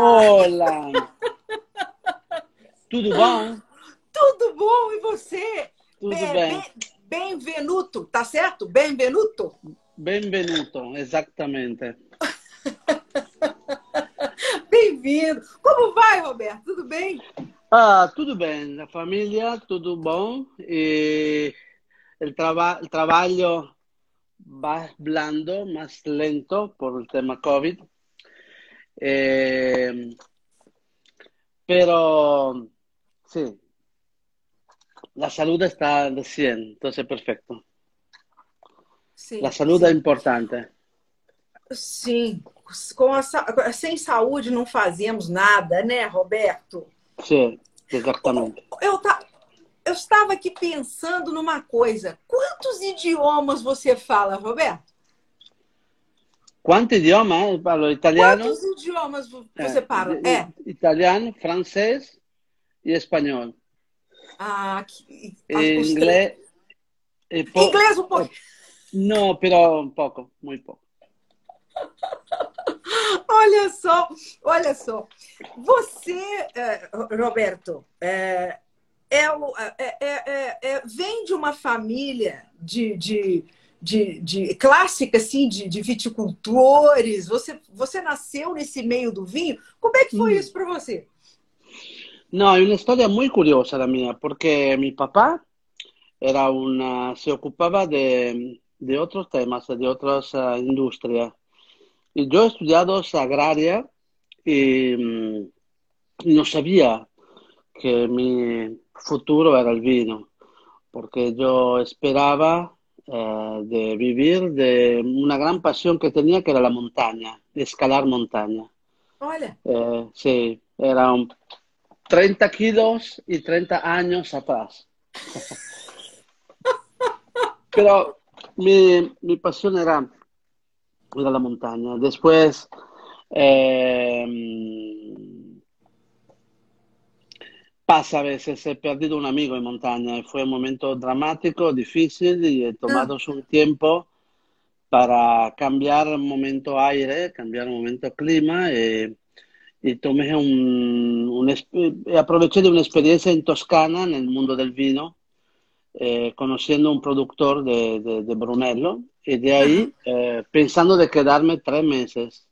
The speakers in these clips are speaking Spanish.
Olá! Tudo bom? Tudo bom, e você? Tudo bem. Benvenuto, tá certo? Benvenuto? Benvenuto, exatamente. Bem-vindo. Como vai, Roberto? Tudo bem? Ah, tudo bem. A família, tudo bom. E o, traba o trabalho va blando, más lento por el tema COVID. Eh, pero sí, la salud está de 100, entonces perfecto. Sim, La salud sim. é importante. Sim. Com a sem saúde não fazemos nada, né, Roberto? Sí, exactamente. Eu, ta- eu estava aqui pensando numa coisa. Quantos idiomas você fala, Roberto? Quanto idioma? Eh, Eu falo italiano. Quantos idiomas você eh, é, parla? É. Italiano, francês e espanhol. Ah, que, e inglês. Po... Inglês um pouco. Eh, Não, pero um pouco, muito poco. olha só, olha só. Você, Roberto, é é, é, é, é, vem de uma família de, de de, de clássica, assim, de, de, viticultores. Você, você nasceu nesse meio do vinho. Como é que foi hum. isso para você? Não, é uma história muito curiosa da minha, porque meu papá era uma, se ocupava de, de outros temas, de outras ah, uh, indústrias. E eu estudado agrária e hum, não sabia que meu futuro era o vinho, porque eu esperava eh, de vivir de una gran pasión que tenía, que era la montaña, escalar montaña. Eh, sí, eran 30 kilos y 30 años atrás. Pero mi, mi pasión era, era la montaña. Después, eh, pasa a veces, he perdido un amigo en montaña. Y fue un momento dramático, difícil y he tomado un tiempo para cambiar un momento aire, cambiar un momento clima y, y tomé un, un esp- aproveché de una experiencia en Toscana, en el mundo del vino, eh, conociendo un productor de, de, de Brunello y de ahí eh, pensando de quedarme tres meses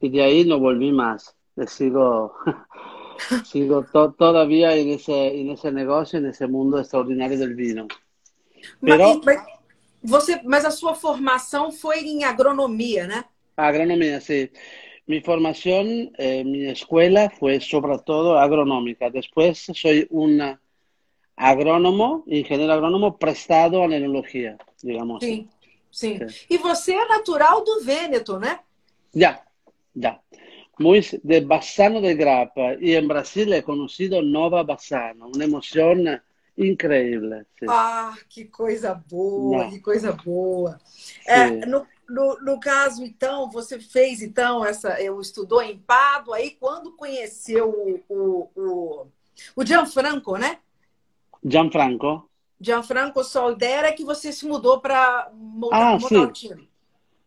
y de ahí no volví más. Le sigo, sigo to- todavía en ese, en ese negocio, en ese mundo extraordinario del vino. Pero- mas, mas você, mas a sua formação foi em agronomia, né? Agronomía, sí. Mi formación, eh, mi escuela fue sobre todo agronómica. Después soy un agrónomo, ingeniero agrónomo prestado a la enología, digamos. Sim, sim. Sim. E você é natural do Vêneto, né? Ya, ya. Muy de Bassano del Grappa. Y en Brasil he conocido Nova Bassano, una emoción increíble. sí. Ah, que coisa boa, Não. que coisa boa. É, no, no, no caso, então, você fez então essa, eu estudou em Pádua, aí quando conheceu o, o, o, o Gianfranco, né? Gianfranco. Gianfranco Soldera, que você se mudou para Ah, sim.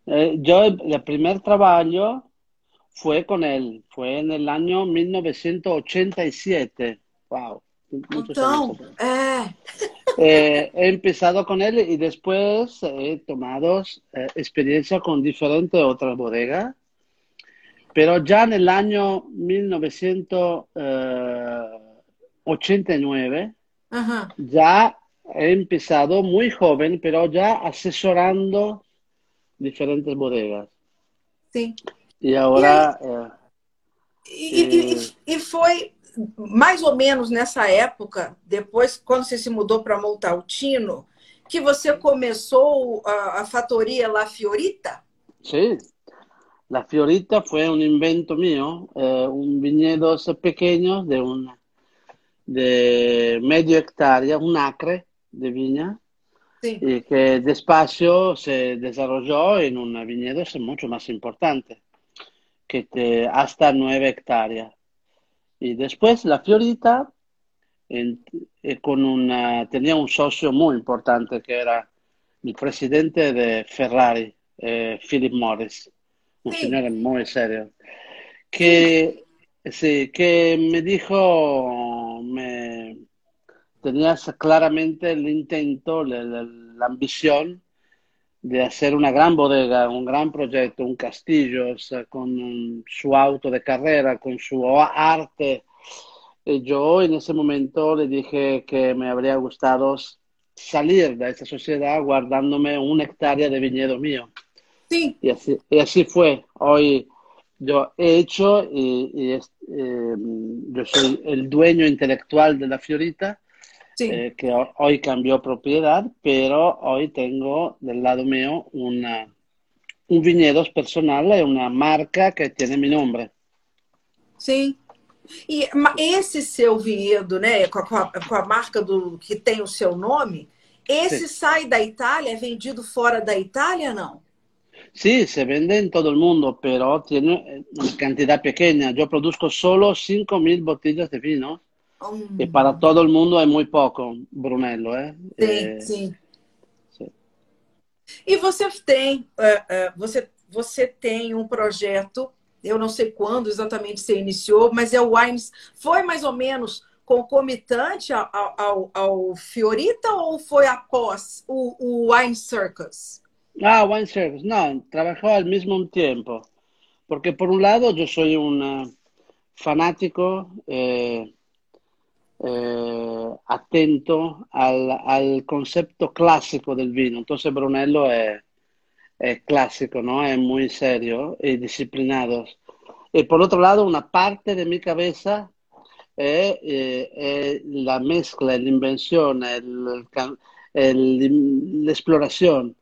Eh, yo el, el primer trabajo fue con él, fue en el año 1987. Wow. é, Eh, he empezado con él y después he tomado eh, experiencia con diferentes otras bodegas, pero ya en el año 1989 aham, ya he empezado muy joven, pero ya asesorando diferentes bodegas. sim. Y ahora, eh, E, e- e- e foi mais ou menos nessa época, depois, quando você se mudou para Montaltino, que você começou a, a fatoria La Fiorita? sí, la Fiorita fue un invento mío, eh, un viñedos pequeños de una de medio hectárea, un acre de Sim. y que despacio se desarrolló en un viñedo mucho más importante, que te, hasta nueve hectáreas. Y después la Fiorita, en- eh, con una, tenía un socio muy importante que era el presidente de Ferrari, eh, Philip Morris, un Sí. señor muy serio, que Sí, que me dijo, me, tenías claramente el intento, la, la, la ambición de hacer una gran bodega, un gran proyecto, un castillo, o sea, con su auto de carrera, con su arte. Y yo en ese momento le dije que me habría gustado salir de esa sociedad guardándome una hectárea de viñedo mío. Sí. Y así, y así fue. Hoy yo he hecho y, y es, eh, yo soy el dueño intelectual de la Fiorita Sí. eh, que ho- hoy cambió propiedad, pero hoy tengo del lado mío una, un viñedos personal e una marca que tiene mi nombre. Sim. E esse seu vinhedo, né, com a, com a- marca do que tem o seu nome, esse Sí. sai da Itália, é vendido fora da Itália, não? Sí, se vende en todo el mundo, pero tiene eh, una cantidad pequeña. Yo produzco solo 5.000 botellas de vino Y para todo el mundo hay muy poco, Brunello. ¿eh? sim, Eh, sim. E você tem, é, é, você, você tem um projeto, eu não sei quando exatamente você iniciou, mas é o Wines. Foi mais ou menos concomitante ao, ao, ao Fiorita ou foi após o, o Wine Circus? Ah, Wine Service. No, trabajó al mismo tiempo. Porque por un lado yo soy un eh, fanático eh, eh, atento al, al concepto clásico del vino. Entonces Brunello es, es clásico, ¿no? Es muy serio y disciplinado. Y por otro lado, una parte de mi cabeza es, eh, es la mezcla, la invención, el, el- la exploración.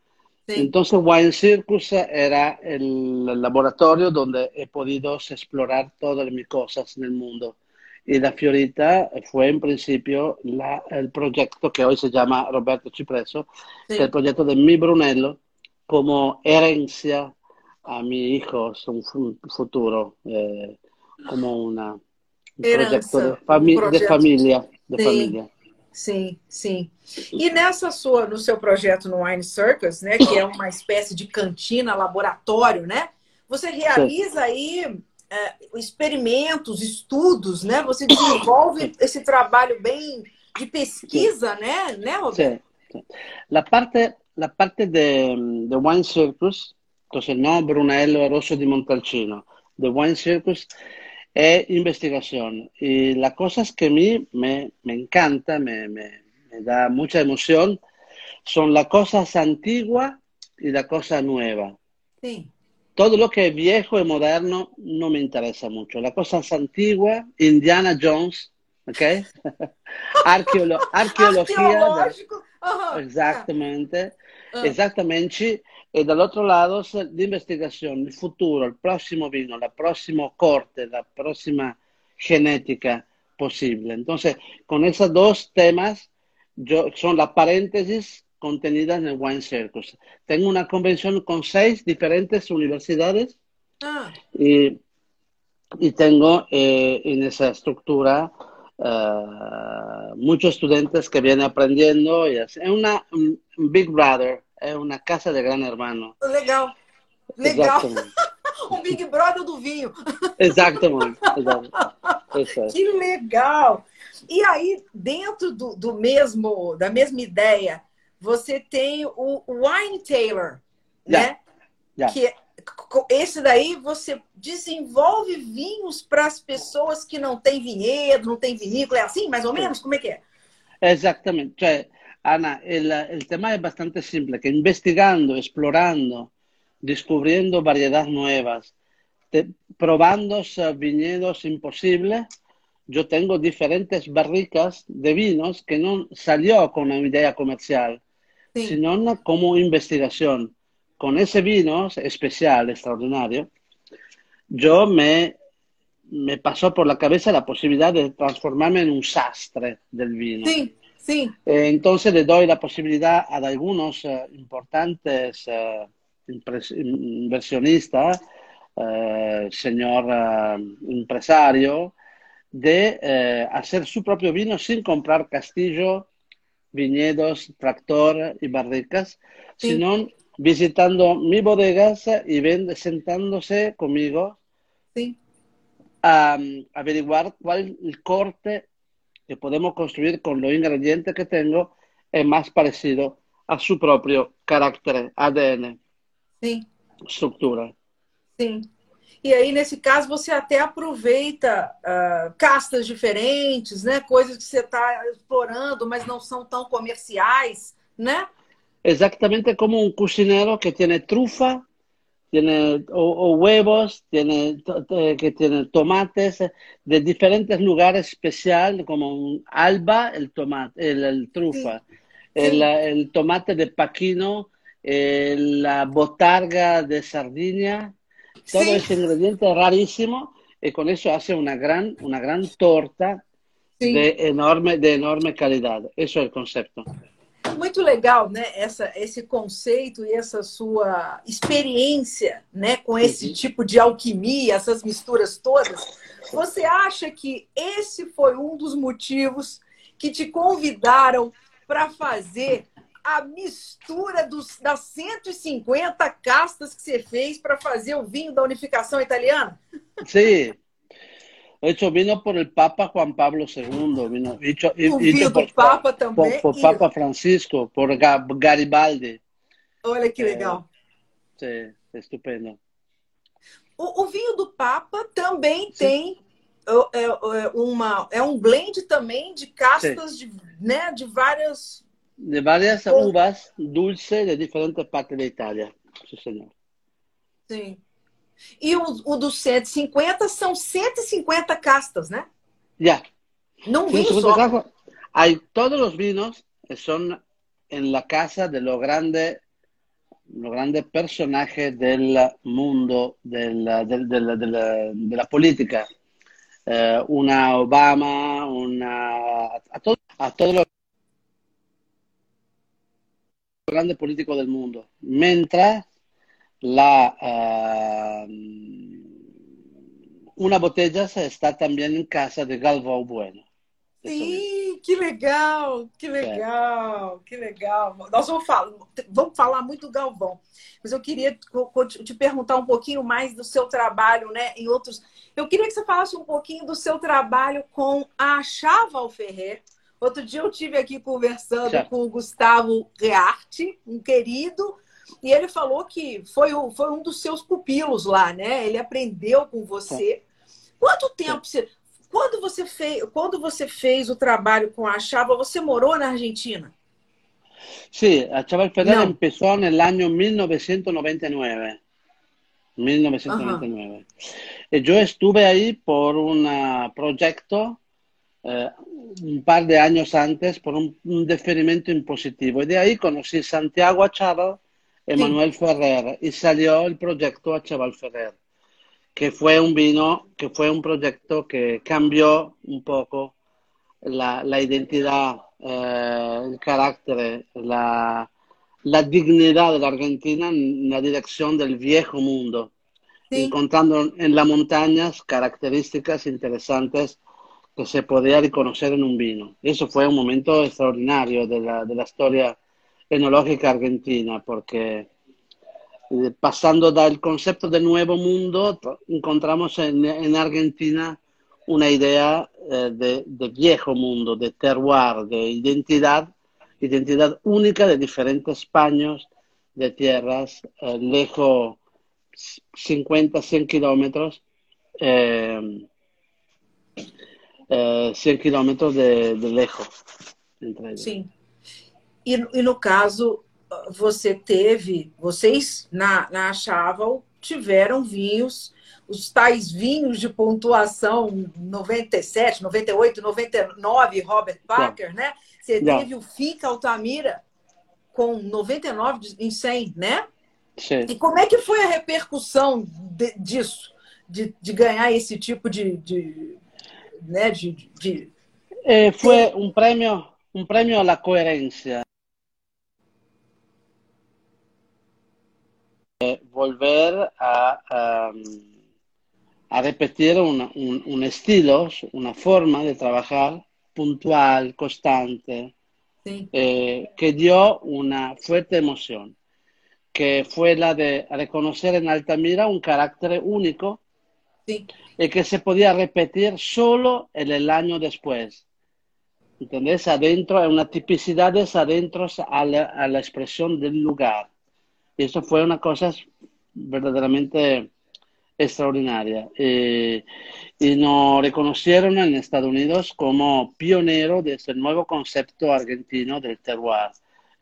Sim. Entonces, Wine Circus era el laboratorio donde he podido explorar todas mis cosas en el mundo. Y la Fiorita fue en principio la- el proyecto que hoy se llama Roberto Cipresso, que es el sim. proyecto de mi Brunello como herencia a mis hijos, un fu- futuro, eh, como una, un proyecto de, um fami- de familia, de Sim. familia. Sim, sim. E nessa sua, no seu projeto no Wine Circus, né, que é uma espécie de cantina, laboratório, né? Você realiza aí é, experimentos, estudos, né? Você desenvolve esse trabalho bem de pesquisa, né, né, Roberto? Sí, sí. La parte, la parte de, de Wine Circus, entonces no Brunello Rosso di Montalcino, de Wine Circus es investigación. Y las cosas que a mí me, me encanta, me, me, me da mucha emoción, son las cosas antiguas y nuevas. Sim. Todo lo que es viejo y moderno no me interesa mucho. Las cosas antiguas, Indiana Jones, ¿ok? Arqueolo- arqueología. de-. Exactamente, Ah. exactamente. Y del otro lado, es la investigación, el futuro, el próximo vino, la próxima corte, la próxima genética posible. Entonces, con esos dos temas, yo, son las paréntesis contenidas en el Wine Circus. Tengo una convención con seis diferentes universidades Ah, y, y tengo eh, en esa estructura eh, muchos estudiantes que vienen aprendiendo. Y. Es una un Big Brother, es una casa de gran hermano. legal. Legal. Um Big Brother do vinho. Eso es. Que legal! E aí, dentro do, do mesmo, da mesma ideia, você tem o Wine Tailor, né? Ya. Que co- esse daí você desenvolve vinhos para as pessoas que não têm vinhedo, não têm vinícola, é assim, mais ou menos? Como é que é? Exactamente. Cioè, Ana, el tema es bastante simple, que investigando, explorando, descubriendo variedades nuevas, te- probando eh, viñedos imposibles, yo tengo diferentes barricas de vinos que no salió con una idea comercial, Sino como investigación. Con ese vino especial, extraordinario, yo me, me pasó por la cabeza la posibilidad de transformarme en un sastre del vino. sim, sim. Eh, entonces le doy la posibilidad a algunos eh, importantes eh, inversionistas, señor empresario, de hacer su propio vino sin comprar castillo, viñedos, tractor y barricas, Sí. sino visitando mis bodegas y ven- sentándose conmigo a averiguar cuál el corte que podemos construir con los ingredientes que tengo es más parecido a su propio carácter, ADN, estructura. E aí, nesse caso, você até aproveita uh, castas diferentes, né? Coisas que você está explorando, mas não são tão comerciais, né? Exactamente como un cocinero que tiene trufa, tiene o, o huevos, tiene que tiene tomates de diferentes lugares especiales, como un alba, el tomate, el, el trufa, el, el tomate de Paquino, eh, la botarga de Sardinia, todo Sim. ese ingrediente rarísimo, y con eso hace una gran, una gran torta Sim. de enorme, de enorme calidad. Eso es el concepto. Muito legal, né? Essa, esse conceito e essa sua experiência, né, com esse Uhum. tipo de alquimia, essas misturas todas. Você acha que esse foi um dos motivos que te convidaram para fazer a mistura dos, das 150 castas que você fez para fazer o vinho da unificação italiana? De hecho, vino por el Papa Juan Pablo II, vino hecho, hecho vinho por, do Papa por, também. por e- Papa Francisco, por Ga- Garibaldi. Olha que É. legal. Sí, estupendo. O, o vinho do Papa também tem é, é, uma é um blend também de castas de, né, de várias. De varias uvas dulces de diferentes partes de Italia. Sí, señor. Sim. E o, o dos 150 são 150 castas, né? En vinho segundo só. caso, hay todos los vinos que son en la casa de los grandes los grandes personajes del mundo del- del- de la política. Eh, una Obama, una a, to- a todos los grandes políticos del mundo. Mientras la eh, una botella está también en casa de Galvão Bueno. Sim, que legal, que legal, que legal. Nós vamos falar, vamos falar muito do Galvão, mas eu queria te perguntar um pouquinho mais do seu trabalho, né? Em outros. Eu queria que você falasse um pouquinho do seu trabalho com a Chaval Ferrer. Outro dia eu tive aqui conversando com o Gustavo Rearte, um querido, e ele falou que foi, o- foi um dos seus pupilos lá, né? Ele aprendeu com você. Quanto tempo você. Quando você fez, quando você fez o trabalho com a Chava, você morou na Argentina? Sí, a Chaval Ferrer No. empezó en el año 1999. 1999. Y yo estuve ahí por un ah, proyecto eh, un par de años antes, por un, un deferimiento impositivo. Y de ahí conocí Santiago a Chaval, Emanuel Ferrer, y salió el proyecto a Chaval Ferrer, que fue un vino, que fue un proyecto que cambió un poco la, la identidad, eh, el carácter, la, la dignidad de la Argentina en la dirección del viejo mundo, Sí. encontrando en las montañas características interesantes que se podía reconocer en un vino. Eso fue un momento extraordinario de la, de la historia enológica argentina, porque eh, pasando del concepto de nuevo mundo, encontramos en, en Argentina una idea eh, de, de viejo mundo, de terroir, de identidad, identidad única de diferentes paños de tierras, eh, lejos 50, 100 kilómetros, eh, 100 kilómetros de, de lejos. Sim. E, e no caso, você teve, vocês na, na Chaval tiveram vinhos, os tais vinhos de pontuação 97, 98, 99, Robert Parker, né? Você Já. teve o Finca Altamira com 99 de- em 100, né? Sí. E como é que foi a repercussão de- disso? De, de ganhar esse tipo de, de, né, de, de- fue un premio, un premio a la coherencia. Eh, volver a, a, a repetir un, un estilo, una forma de trabajar puntual, constante, eh, que dio una fuerte emoción, que fue la de reconocer en Altamira un carácter único y que se podía repetir solo en el año después. ¿Entendés? Adentro, una tipicidad de adentro a la, a la expresión del lugar. Y eso fue una cosa verdaderamente extraordinaria. Eh, y nos reconocieron en Estados Unidos como pionero de ese nuevo concepto argentino del terroir.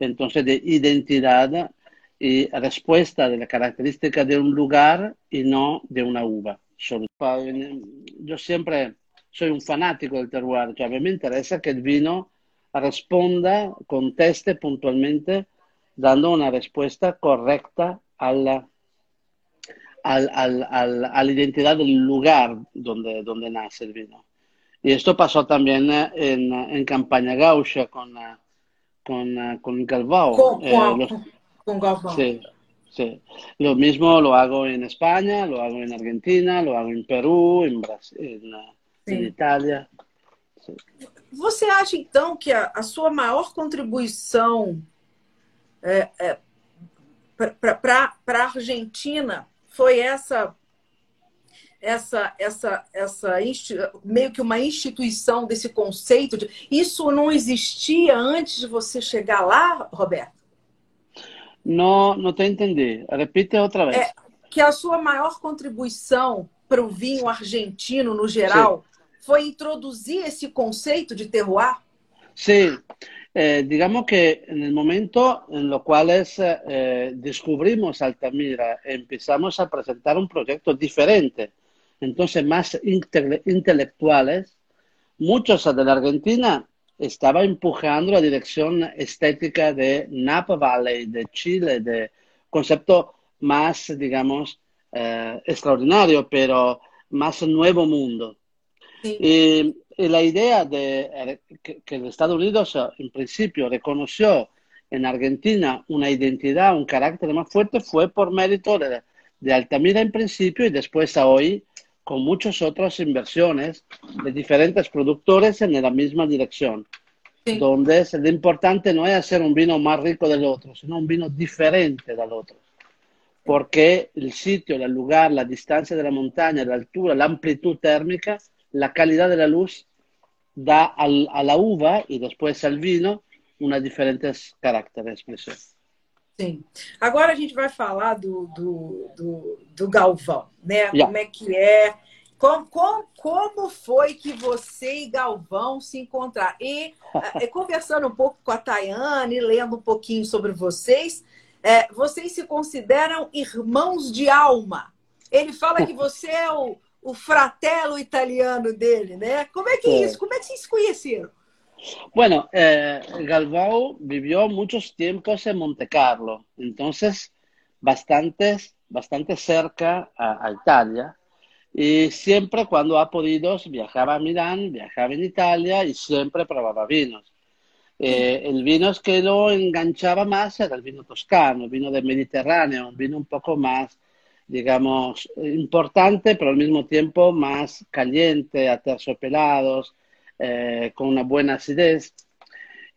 Entonces, de identidad y respuesta de la característica de un lugar y no de una uva. Yo siempre soy un fanático del terroir, cioè me interesa que el vino responda, conteste puntualmente, dando una respuesta correcta a la, al, al, al, a la identidad del lugar donde, donde nace el vino. Y esto pasó también en, en Campaña Gaucha con, con, con Galvao. Con, eh, los, con Galvao. Sí, sí. Lo mismo lo hago en España, lo hago en Argentina, lo hago en Perú, en Brasil, en, em Itália. Você acha, então, que a, a sua maior contribuição é, é, para a Argentina foi essa essa essa essa meio que uma instituição desse conceito de isso não existia antes de você chegar lá, Roberto? Não, não te entendi. Repita outra vez. É, que a sua maior contribuição para o vinho argentino no geral Sim. foi introduzir esse conceito de terroir? Sí, eh, digamos que en el momento en lo cual es, eh, descubrimos Altamira, empezamos a presentar un proyecto diferente, entonces más inte intelectuales, muchos de la Argentina estaba empujando la dirección estética de Napa Valley, de Chile, de concepto más, digamos, eh, extraordinario, pero más nuevo mundo. Sí. Y, y, la idea de que, que los Estados Unidos en principio reconoció en Argentina una identidad, un carácter más fuerte, fue por mérito de, de Altamira en principio y después a hoy con muchas otras inversiones de diferentes productores en la misma dirección. Sí. Donde es, lo importante no es hacer un vino más rico del otro, sino un vino diferente del otro. Porque el sitio, el lugar, la distancia de la montaña, la altura, la amplitud térmica la calidad de la luz da al, a la uva e depois al vino uma diferentes caracteres expressão. Sim. Agora a gente vai falar do, do, do, do Galvão, né? Yeah. Como é que é? Como, como, como foi que você e Galvão se encontraram? E é, conversando um pouco com a Tayane, lendo um pouquinho sobre vocês, é, vocês se consideram irmãos de alma. Ele fala que você é o, o fratello italiano dele, né? Como é que é isso? Como é que vocês se conheceram? Bueno, eh, Galvao vivió muchos tiempos en Monte Carlo, entonces bastante, bastante cerca a, Italia. Y siempre cuando ha podido viajaba a Milán, viajaba en Italia y siempre probaba vinos. Eh, el vino que lo enganchaba más era el vino toscano, vino del Mediterráneo, un vino un poco más digamos, importante, pero al mismo tiempo más caliente, aterciopelados, eh, con una buena acidez.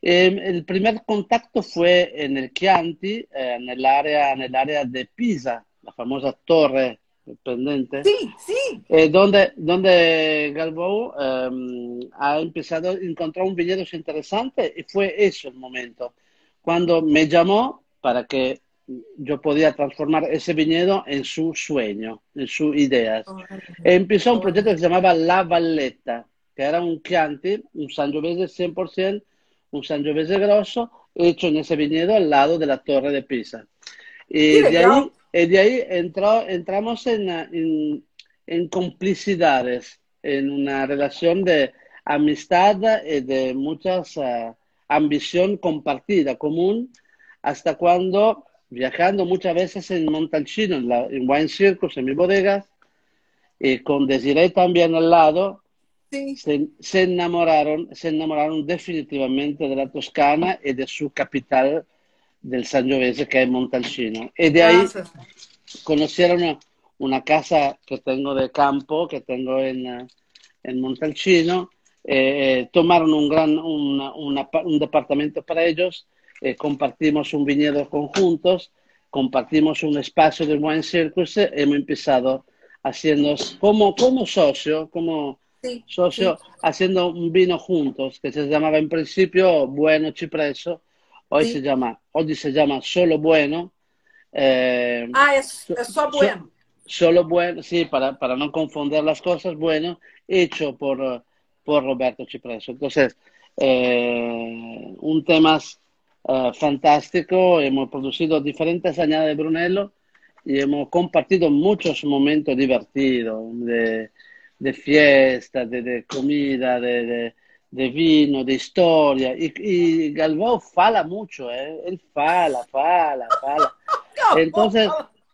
Eh, el primer contacto fue en el Chianti, eh, en, el área, en el área de Pisa, la famosa torre pendente. Sí, sí. Eh, donde, donde Galbao ha empezado a encontrar un viñedo interesante y fue eso el momento. Cuando me llamó para que yo podía transformar ese viñedo en su sueño, en sus ideas. Oh, empezó un proyecto que se llamaba La Valletta, que era un Chianti, un Sangiovese 100%, un Sangiovese grosso, hecho en ese viñedo al lado de la Torre de Pisa. Y de ahí, y de ahí entró, entramos en, en, en, complicidades, en una relación de amistad y de muchas uh, ambición compartida, común, hasta cuando viajando muchas veces en Montalcino, en, la, en Wine Circus, en mi bodega, y con Desiree también al lado, sí. se, se, enamoraron, se enamoraron definitivamente de la Toscana y de su capital del Sangiovese, que es Montalcino. Y de ahí ah, conocieron una, una, casa que tengo de campo, que tengo en, en Montalcino, eh, tomaron un, gran, una, una, un departamento para ellos eh, compartimos un viñedo conjuntos, compartimos un espacio del Wine Circus, hemos empezado haciendo como, como socio, como socio, haciendo un vino juntos que se llamaba en principio Bueno Cipreso, hoy se llama, hoy se llama Solo Bueno. Eh, ah, es, solo bueno. solo bueno, sí, para, para no confundir las cosas, bueno, hecho por, por Roberto Cipreso. Entonces, eh, un tema uh, fantástico, hemos producido diferentes añadas de Brunello y hemos compartido muchos momentos divertidos de, de fiesta, de, de comida, de, de, de, vino, de historia. Y, y Galvao fala mucho, ¿eh? él fala, fala, fala. Entonces,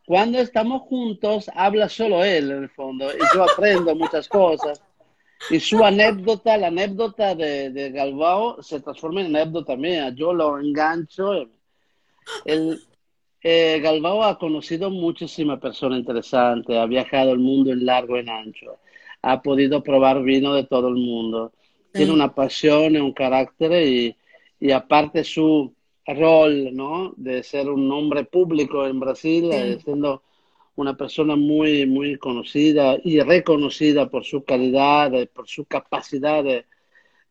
cuando estamos juntos, habla solo él en el fondo y yo aprendo muchas cosas. Y su anécdota, la anécdota de, de Galvao, se transforma en anécdota mía. Yo lo engancho. El, eh, Galvao ha conocido muchísimas personas interesantes, ha viajado el mundo en largo y en ancho, ha podido probar vino de todo el mundo. Tiene una pasión y un carácter y, y aparte su rol ¿no? de ser un hombre público en Brasil, eh, siendo una persona muy, muy conocida y reconocida por su calidad, por su capacidad de,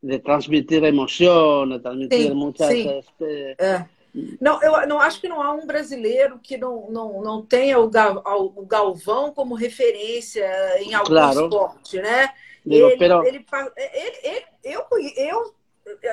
de transmitir emociones, transmitir sim, muchas... Este... É. Não, eu não acho que não há um brasileiro que não, não, não tenha o, Gal, o Galvão como referência em algum claro. esporte, né? Digo, ele, pero... ele, ele, ele, eu, eu,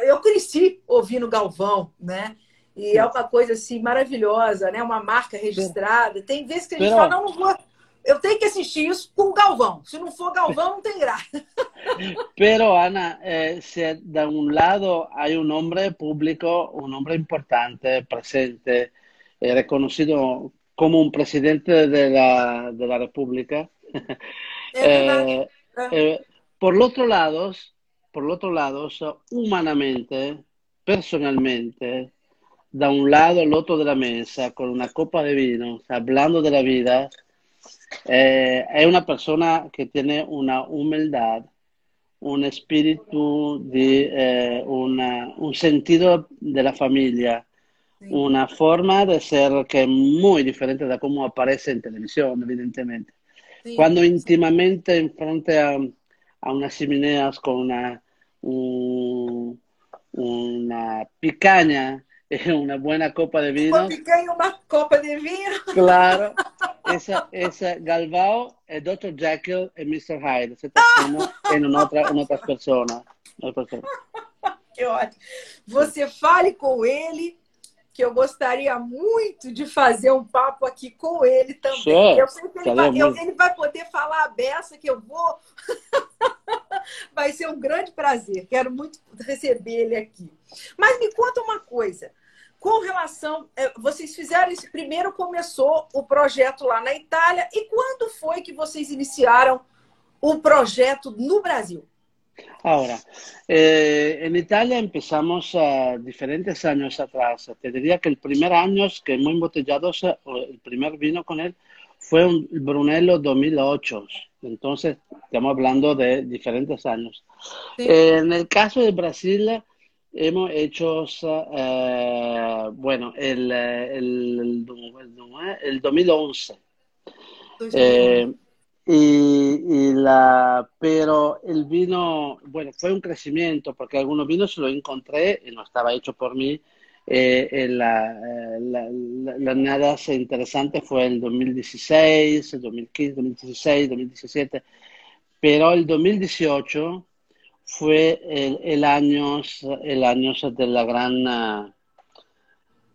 eu cresci ouvindo Galvão, né? E é uma coisa assim maravilhosa, né? Uma marca registrada. Tem vezes que a gente Pero... fala, não, não vou. Eu tenho que assistir isso com Galvão. Se não for Galvão, não tem graça. Pero, Ana, eh, se de um lado há um homem público, um homem importante, presente, eh, reconocido como un presidente de la, de la República, eh, eh, por otro lado, por otro lado, humanamente, personalmente, da un lado al otro de la mesa con una copa de vino, hablando de la vida, eh, es una persona que tiene una humildad, un espíritu, de, eh, una, un sentido de la familia, sí. una forma de ser que es muy diferente de cómo aparece en televisión, evidentemente. Sí, Cuando sí. íntimamente en frente a, a unas chimeneas con una, un, una picaña, una buena copa de vino. una copa de vino. Claro. Esa, esa Galvao é Dr. Jekyll e Mr. Hyde. Você transforma em outra, em outras pessoas. Que ótimo. Você fale com ele, que eu gostaria muito de fazer um papo aqui com ele também. Sure. Eu sei que ele vai, eu, ele vai poder falar a beça que eu vou. vai ser um grande prazer. Quero muito receber ele aqui. Mas me conta uma coisa. Com relação, eh, vocês fizeram esse primeiro começou o projeto lá na Itália e quando foi que vocês iniciaram o projeto no Brasil? Ahora, eh, en Italia empezamos uh, diferentes años atrás. Te diría que el primer año que hemos embotellado, el primer vino con él, fue un Brunello 2008. Entonces, estamos hablando de diferentes años. Sí. Eh, en el caso de Brasil, hemos hecho, uh, bueno, el, el, el, el 2011. Eh, y, y, la, pero el vino, bueno, fue un crecimiento, porque algunos vinos lo encontré y no estaba hecho por mí. Eh, la, la, la, la, nada interesante fue el 2016, el 2015, 2016, 2017, pero el 2018 fue el, el, año, el año de la gran,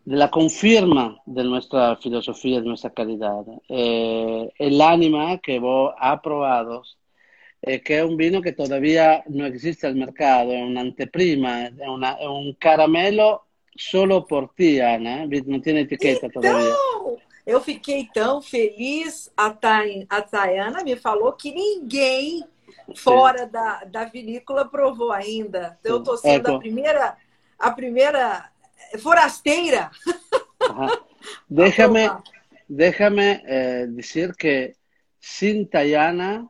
de la confirma de nuestra filosofía, de nuestra calidad. Eh, el ánima que vos ha probado, eh, que es un vino que todavía no existe al mercado, es una anteprima, es, una, es un caramelo solo por ti, Ana, não tem etiqueta então, todavía. Eu fiquei tão feliz, a, Thay, a Tayana me falou que ninguém fora da, da vinícola provou ainda. Então, eu estou sendo a primeira, a primeira forasteira. Déjame, déjame eh, decir que sin Tayana,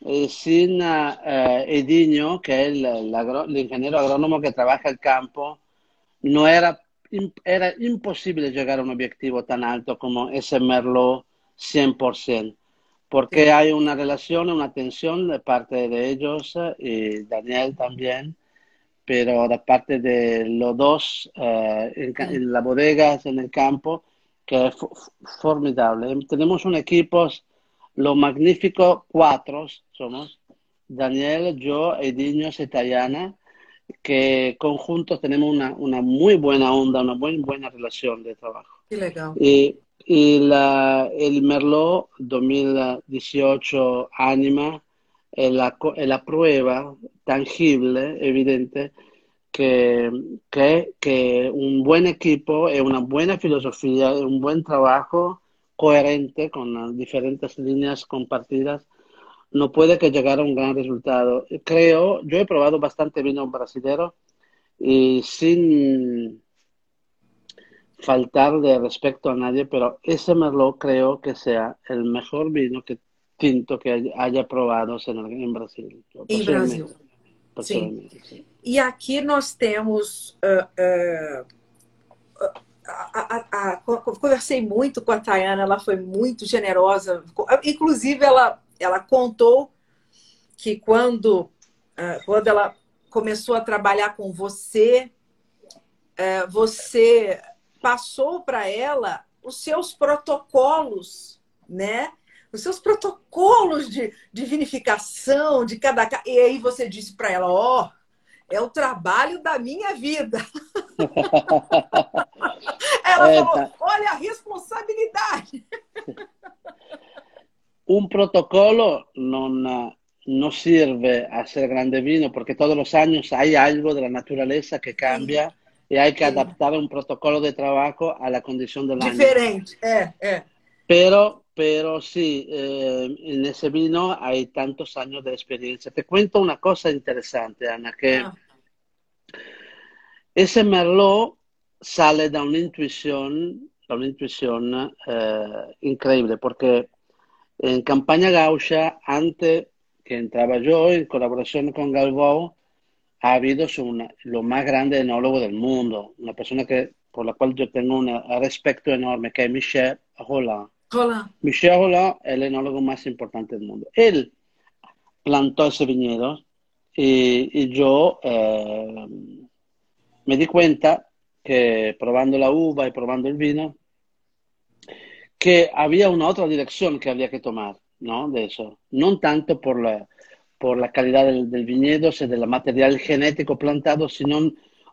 eh, sin eh, Ediño, que es el, el, el, ingeniero agrónomo que trabaja el campo, no era, era imposible llegar a un objetivo tan alto como ese Merlot 100%. Porque hay una relación, una tensión de parte de ellos y Daniel también, pero de parte de los dos eh, en, en las bodegas, en el campo, que es formidable. Tenemos un equipo, los magníficos cuatro somos, Daniel, yo, Edinho y Tayana, que conjuntos tenemos una, una, muy buena onda, una muy buena relación de trabajo. Y, y la, el Merlot 2018 Anima es la, es la prueba tangible, evidente, que, que, que un buen equipo es una buena filosofía, un buen trabajo coherente con las diferentes líneas compartidas no puede que llegar a un gran resultado. Creo, yo he probado bastante vino brasilero y sin faltar de respeto a nadie, pero ese Merlot creo que sea el mejor vino que tinto que haya probado en, en Brasil. Em Brasil. Sim. Sim. E aqui nós temos. Uh, uh, a, a, a, conversei muito com a Tayana, ela foi muito generosa. Inclusive, ela, ela contou que quando, quando ela começou a trabalhar com você, você passou para ela os seus protocolos, né? Os seus protocolos de, de vinificação de cada. E aí você disse para ela: Ó, oh, é o trabalho da minha vida. ela é, falou: tá. olha a responsabilidade. Um protocolo não, não serve a ser grande vino, porque todos os anos há algo da natureza que cambia. Y hay que adaptar un protocolo de trabajo a la condición del año. Diferente, eh, eh. Pero, pero sí, eh, en ese vino hay tantos años de experiencia. Te cuento una cosa interesante, Ana, que ah. ese Merlot sale da una intuición, da una intuición eh, increíble, porque en Campaña Gaucha, antes que entraba yo en colaboración con Galvao, ha habido una, lo más grande enólogo del mundo, una persona que, por la cual yo tengo un respeto enorme, que es Michel Roland. Hola. Michel Roland es el enólogo más importante del mundo. Él plantó ese viñedo y, y yo eh, me di cuenta que probando la uva y probando el vino, que había una otra dirección que había que tomar, ¿no? De eso. No tanto por la, por la calidad del, del viñedo, o del material genético plantado, sino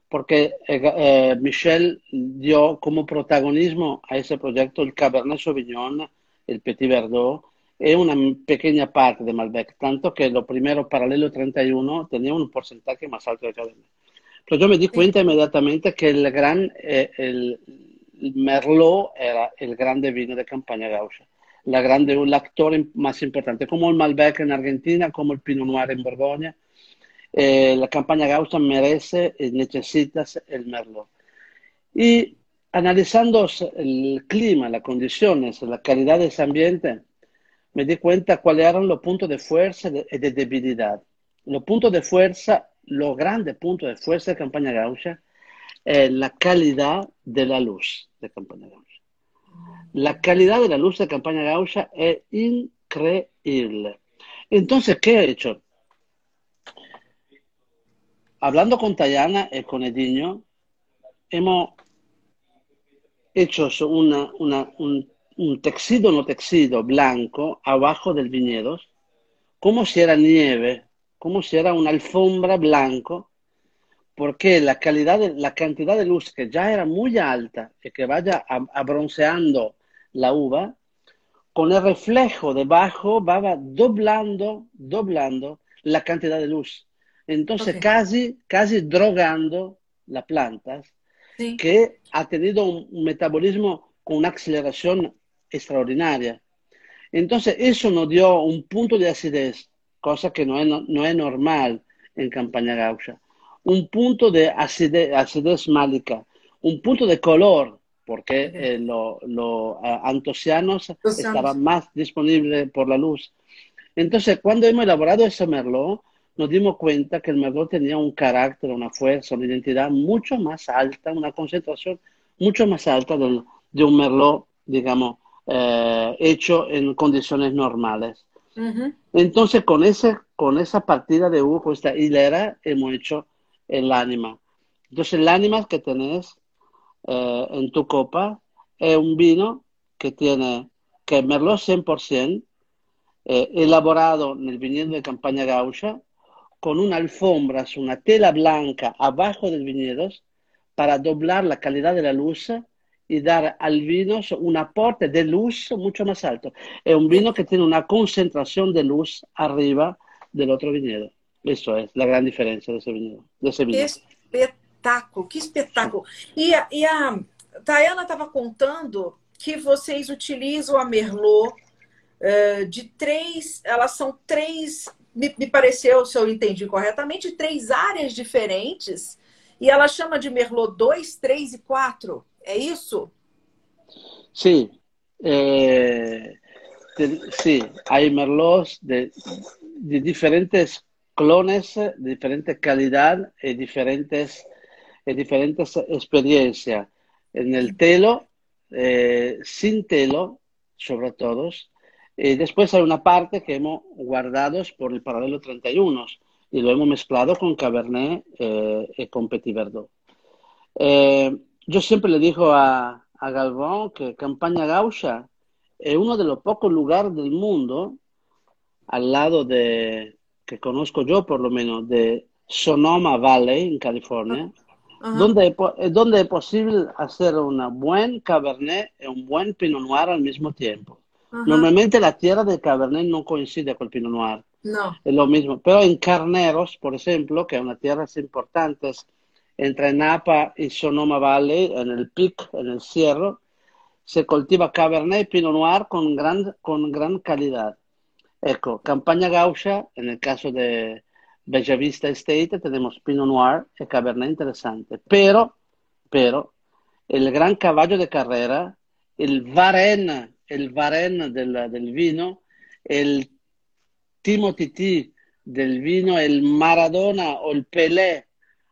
porque eh, eh, Michel dio como protagonismo a ese proyecto el Cabernet Sauvignon, el Petit Verdot, y una pequeña parte de Malbec, tanto que lo primero, paralelo 31, tenía un porcentaje más alto de Cabernet. Pero yo me di cuenta inmediatamente que el gran, eh, el, el Merlot era el grande vino de Campaña Gaucha la grande, el actor más importante, como el Malbec en Argentina, como el Pinot Noir en Borgoña. Eh, la campaña Gaucha merece y necesita el Merlot. Y analizando el clima, las condiciones, la calidad de ese ambiente, me di cuenta cuáles eran los puntos de fuerza y de, debilidad. Los puntos de fuerza, los grandes puntos de fuerza de Campaña Gaucha, es la calidad de la luz de Campaña Gaucha. La calidad de la luz de campaña gaucha es increíble. Entonces, ¿qué he hecho? Hablando con Tayana y con Ediño, hemos hecho un, un texido no texido blanco abajo del viñedo, como si era nieve, como si era una alfombra blanco, porque la calidad, de, la cantidad de luz que ya era muy alta y que vaya abronceando la uva, con el reflejo debajo va doblando, doblando la cantidad de luz. Entonces okay. casi, casi drogando las plantas, sí. que ha tenido un metabolismo con una aceleración extraordinaria. Entonces eso nos dio un punto de acidez, cosa que no es, no es normal en campaña gaucha. Un punto de acidez, acidez málica, un punto de color, porque eh, los lo, antocianos estaban más disponibles por la luz. Entonces, cuando hemos elaborado ese merlot, nos dimos cuenta que el merlot tenía un carácter, una fuerza, una identidad mucho más alta, una concentración mucho más alta de un merlot, digamos, eh, hecho en condiciones normales. Entonces, con, ese, con esa partida de uva, con esta hilera, hemos hecho el ánima. Entonces, el ánima que tenés eh, en tu copa es un vino que tiene que Merlot 100%, eh, elaborado en el viñedo de Campaña Gaucha, con una alfombra, una tela blanca abajo del viñedo para doblar la calidad de la luz y dar al vino un aporte de luz mucho más alto. Es un vino que tiene una concentración de luz arriba del otro viñedo. Eso es la gran diferencia de ese. De vino. Espetáculo, que espetáculo. E, e a Tayana estava contando que vocês utilizam a Merlot uh, de três, elas são três, me, me pareceu, se eu entendi corretamente, três áreas diferentes. E ela chama de Merlot 2, 3 e 4. ¿É isso? Sí, eh, sí, hay merlots de, de, diferentes clones, de diferente calidad y diferentes, y diferentes experiencias. En el telo, eh, sin telo, sobre todo. Y después hay una parte que hemos guardado por el paralelo 31 y lo hemos mezclado con Cabernet eh, y con Petit Verdot. Eh, yo siempre le digo a, a Galván que Campaña Gaucha es uno de los pocos lugares del mundo, al lado de, que conozco yo por lo menos, de Sonoma Valley, en California, donde, donde es posible hacer una buen Cabernet y un buen Pinot Noir al mismo tiempo. Normalmente la tierra de Cabernet no coincide con el Pinot Noir. No. Es lo mismo. Pero en Carneros, por ejemplo, que es una tierra importante entre Napa y Sonoma Valley, en el Pic, en el Cierro, se cultiva Cabernet y Pinot Noir con gran, con gran calidad. Ecco, Campaña Gaucha, en el caso de Bellavista Estate, tenemos Pinot Noir y Cabernet interesante. Pero, pero, el gran caballo de carrera, el Varenne, el Varenne del, del vino, el Timothy del vino, el Maradona o el Pelé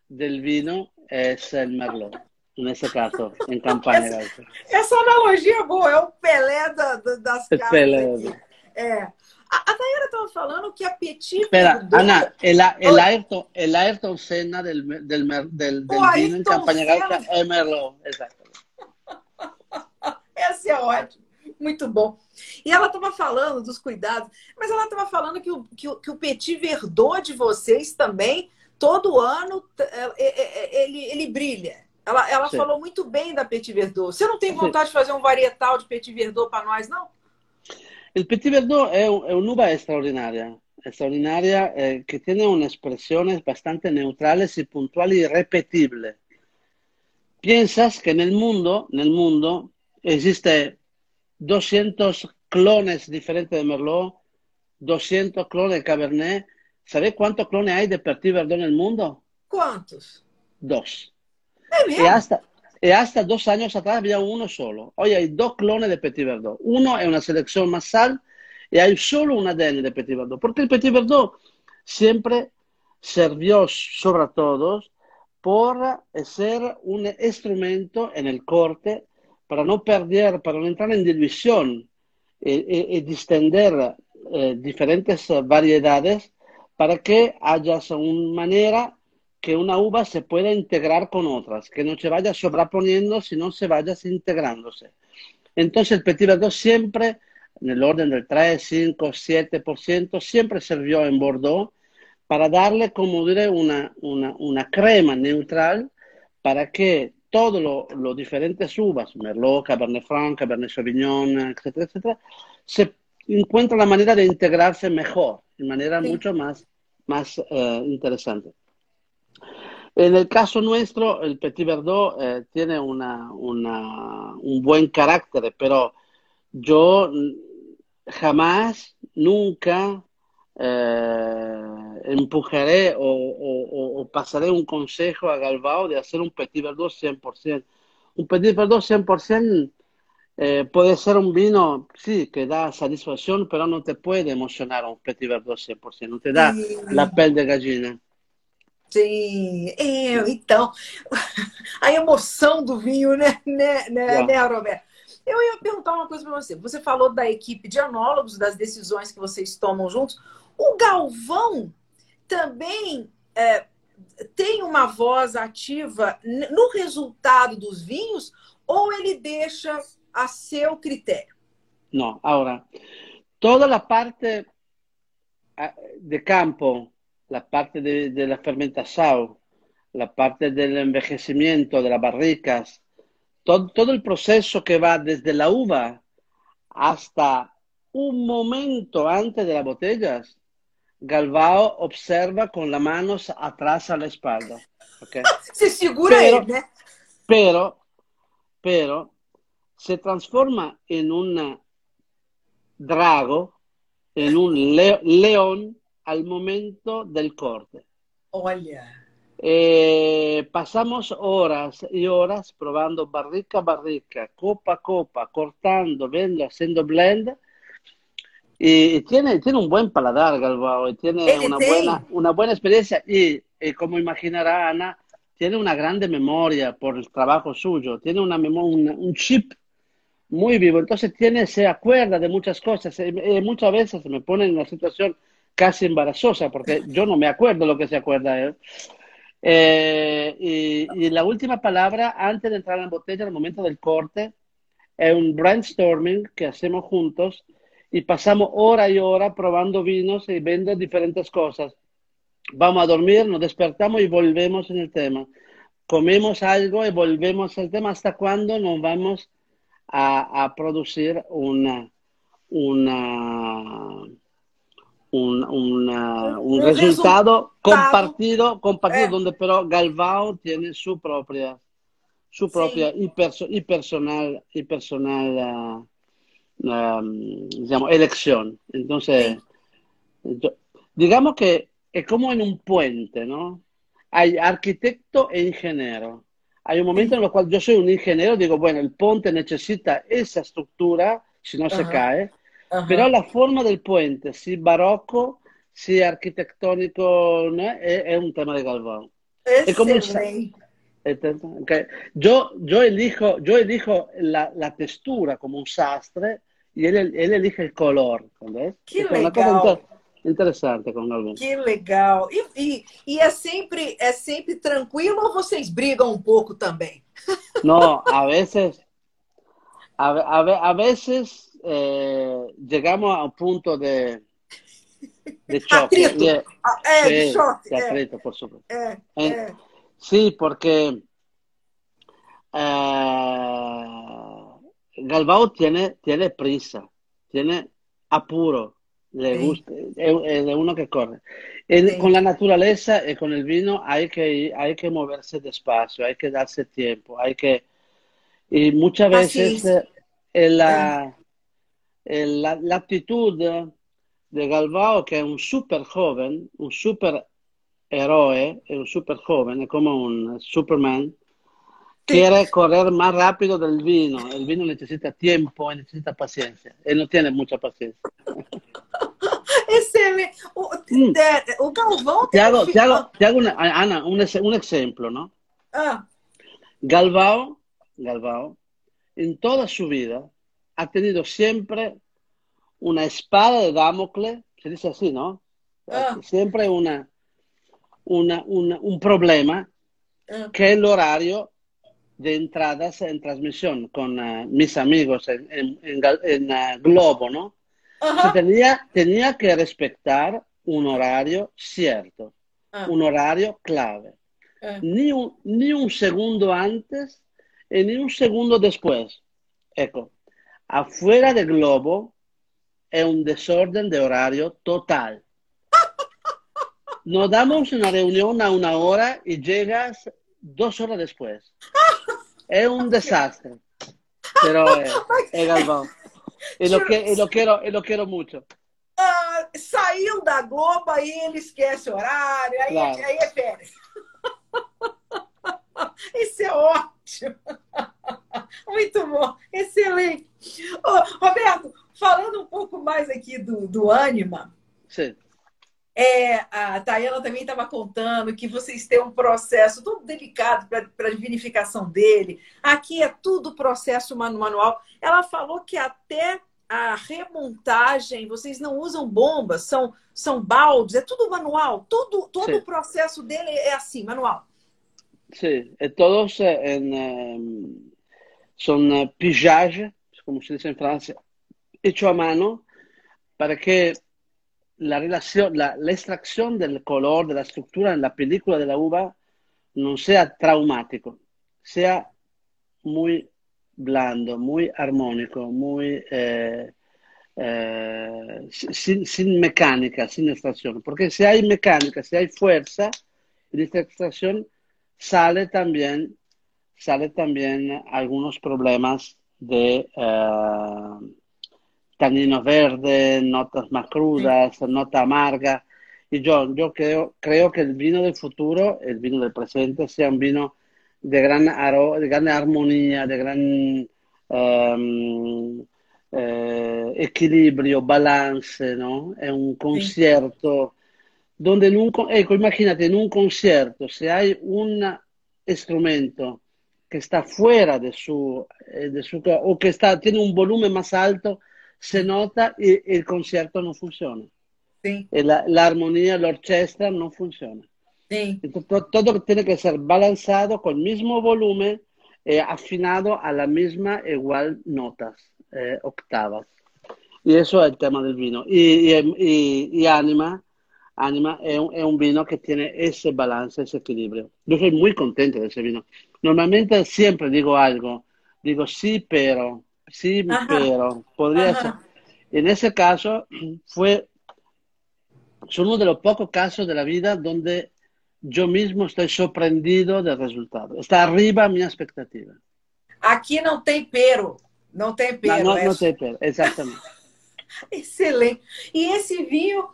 del vino es el Merlot. Nesse caso, em campanha. Essa, essa, analogia é boa, é o Pelé da, da, das caras. Pelé. É. A, a Dayana estava falando que a Petit Espera. Ana, el, el, Ayrton, el Ayrton Senna del, del, del, del vino em campanha Senna... é Merlot. Exato. Essa é ótimo. Muito bom. E ela estava falando dos cuidados, mas ela estava falando que o, que, o, que o Petit Verdot de vocês também todo ano é, é, é, ele, ele brilha. Ela, ela falou muito bem da Petit Verdot. Você não tem vontade de fazer um varietal de Petit Verdot para nós, não? O Petit Verdot é, é uma uva extraordinária. Extraordinária eh, que tem umas expressões bastante neutrales e puntuales e repetibles. Piensas que no mundo, no mundo existe 200 clones diferentes de Merlot, 200 clones de Cabernet, ¿Sabe cuántos clones hay de Petit Verdot en el mundo? ¿Cuántos? Dos. Y hasta, y hasta dos años atrás había uno solo. Hoy hay dos clones de Petit Verdot. Uno es una selección masal y hay solo un ADN de Petit Verdot. Porque el Petit Verdot siempre sirvió, sobre todo, por ser un instrumento en el corte para no perder, para no entrar en división y, distender eh, diferentes variedades para que haya una manera que una uva se pueda integrar con otras, que no se vaya sobreponiendo, sino se vaya integrándose. Entonces el Petit Verdot siempre, en el orden del 3, 5, 7%, siempre sirvió en Bordeaux para darle, como diré, una, una, una crema neutral para que todos los diferentes uvas, Merlot, Cabernet Franc, Cabernet Sauvignon, etcétera, etcétera, se encuentra la manera de integrarse mejor, de manera sí. mucho más, más eh, interesante. En el caso nuestro, el Petit Verdot eh, tiene una, una, un buen carácter, pero yo jamás, nunca eh, empujaré o, o, o, pasaré un consejo a Galbao de hacer un Petit Verdot 100%. Un Petit Verdot 100% eh, puede ser un vino, sí, que da satisfacción, pero no te puede emocionar un Petit Verdot 100%, não te Sim. la pele de gallina. Sim, é, então, a emoção do vinho, né, né, né, né Roberto? Eu ia perguntar uma coisa para você. Você falou da equipe de anólogos, das decisões que vocês tomam juntos. O Galvão também é, tem uma voz ativa no resultado dos vinhos ou ele deixa a seu critério? Não. Agora, toda a parte de campo, a parte de, de la fermentação, a parte do envejecimiento de las barricas, todo, todo el proceso que va desde la uva hasta un momento antes de las botellas, Galvao observa con las manos atrás a la espalda. ¿okay? Se segura pero, él, ¿eh? pero, pero se transforma en un drago, en un leo, león al momento del corte. Olha. Eh, pasamos horas y horas probando barrica a barrica, copa a copa, cortando, viendo, haciendo blend. Y, tiene, tiene un buen paladar, Galbao, y tiene una buena, una buena experiencia. Y, y, como imaginará Ana, tiene una grande memoria por el trabajo suyo, tiene una memoria, un, chip muy vivo. Entonces tiene, se acuerda de muchas cosas. Y, y muchas veces se me pone en una situación casi embarazosa, porque yo no me acuerdo lo que se acuerda él. Eh, y, la última palabra antes de entrar en la botella, en el momento del corte, es un brainstorming que hacemos juntos y pasamos hora y hora probando vinos y viendo diferentes cosas. Vamos a dormir, nos despertamos y volvemos en el tema. Comemos algo y volvemos al tema hasta cuando nos vamos a, a producir una, una un, una, un, un resultado, resultado, compartido, compartido eh. donde pero Galvao tiene su propia, su propia sí. y, perso y, personal, y personal uh, um, digamos, elección. Entonces, sí. digamos que es como en un puente, ¿no? Hay arquitecto e ingeniero. Hay un momento en el cual yo soy un ingeniero, digo, bueno, el puente necesita esa estructura, si no se cae, Uh -huh. Però la forma del puente, sì barocco, sì arquitectónico, ¿no? è, è, un tema de Galván. Es, es como un, okay. yo, yo elijo, yo elijo la, la, textura como un sastre y él, él elige el color. ¿entendés? Que es legal. interessante com Galvão. Que legal. E, e, e, é, sempre, é sempre tranquilo ou vocês brigam um pouco também? Não, a vezes, a, a, a vezes eh, llegamos a un punto de, de choque. Atrito. Y, eh, sí, choque. De atrito, eh, por supuesto. Eh, sí, porque Galbao tiene, tiene prisa, tiene apuro, le gusta, es, es, de uno que corre. Sí. Con la naturaleza y con el vino hay que, hay que moverse despacio, hay que darse tiempo, hay que... Y muchas veces la, la, la, actitud de Galvao, que es un super joven, un super héroe, es un super joven, es como un Superman, quiere correr más rápido del vino. El vino necesita tiempo, necesita paciencia. Él no tiene mucha paciencia. O, mm. de, o Galvão te hago, te hago, te hago una, Ana, un, un ejemplo, ¿no? Ah. Galvao, Galvao, en toda su vida, ha tenido siempre una espada de Damocles, se dice así, ¿no? Ah. Siempre una, una, una, un problema ah. que el horario de entradas en transmisión con uh, mis amigos en, en, en, en uh, Globo, ¿no? Tenía, tenía que respetar un horario cierto, ah. un horario clave. Ni un, ni un segundo antes y ni un segundo después. Ecco, afuera de Globo es un desorden de horario total. Nos damos una reunión a una hora y llegas dos horas después. Es un desastre. Pero es, es Galvão. E lo, que, lo, quero, e lo quero muito. Ah, saiu da Globo, aí ele esquece o horário, aí, claro. aí é férias. Isso é ótimo. Muito bom, excelente. Ô, Roberto, falando um pouco mais aqui do, do Anima, Sim. É, a Tayana também estava contando que vocês têm um processo todo delicado para a vinificação dele. Aqui é tudo processo manual. Ela falou que até a remontagem, vocês não usam bombas, são, são baldes, é tudo manual. Tudo, todo o processo dele é assim, manual. Sim, é todos em, son eh, pigiage, come si dice in Francia, e hecho a mano, perché l'estrazione del colore, della struttura nella pellicola della uva non sia traumatico, sia molto blando, molto armonico, molto, eh, eh, sin, sin, sin extracción. perché se hai mecánica, se hai fuerza, la extracción sale anche sale también algunos problemas de uh, tanino verde, notas más crudas, nota amarga. Y yo, yo creo, creo que el vino del futuro, el vino del presente, sea un vino de gran, aro, de gran armonía, de gran um, eh, equilibrio, balance, ¿no? È un concierto donde en un, ecco, imagínate, en un concierto, si hay un instrumento que está fuera de su, de su o que está, tiene un volumen más alto, se nota y el concierto no funciona. Sí. La, la, armonía, la orquesta no funciona. Sí. Entonces, todo, todo, tiene que ser balanceado con el mismo volumen, eh, afinado a la misma igual notas, eh, octavas. Y eso es el tema del vino. Y, y, y, y Anima, Anima es un, es un, vino que tiene ese balance, ese equilibrio. Yo soy muy contento de ese vino. Normalmente siempre digo algo, digo sí, pero, sí, Ajá. pero, podría Ajá. ser. En ese caso, fue, uno de los pocos casos de la vida donde yo mismo estoy sorprendido del resultado. Está arriba mi expectativa. Aqui não tem pero. Não tem pero. Não, não, é... não tem pero, exatamente. Excelente. E esse vinho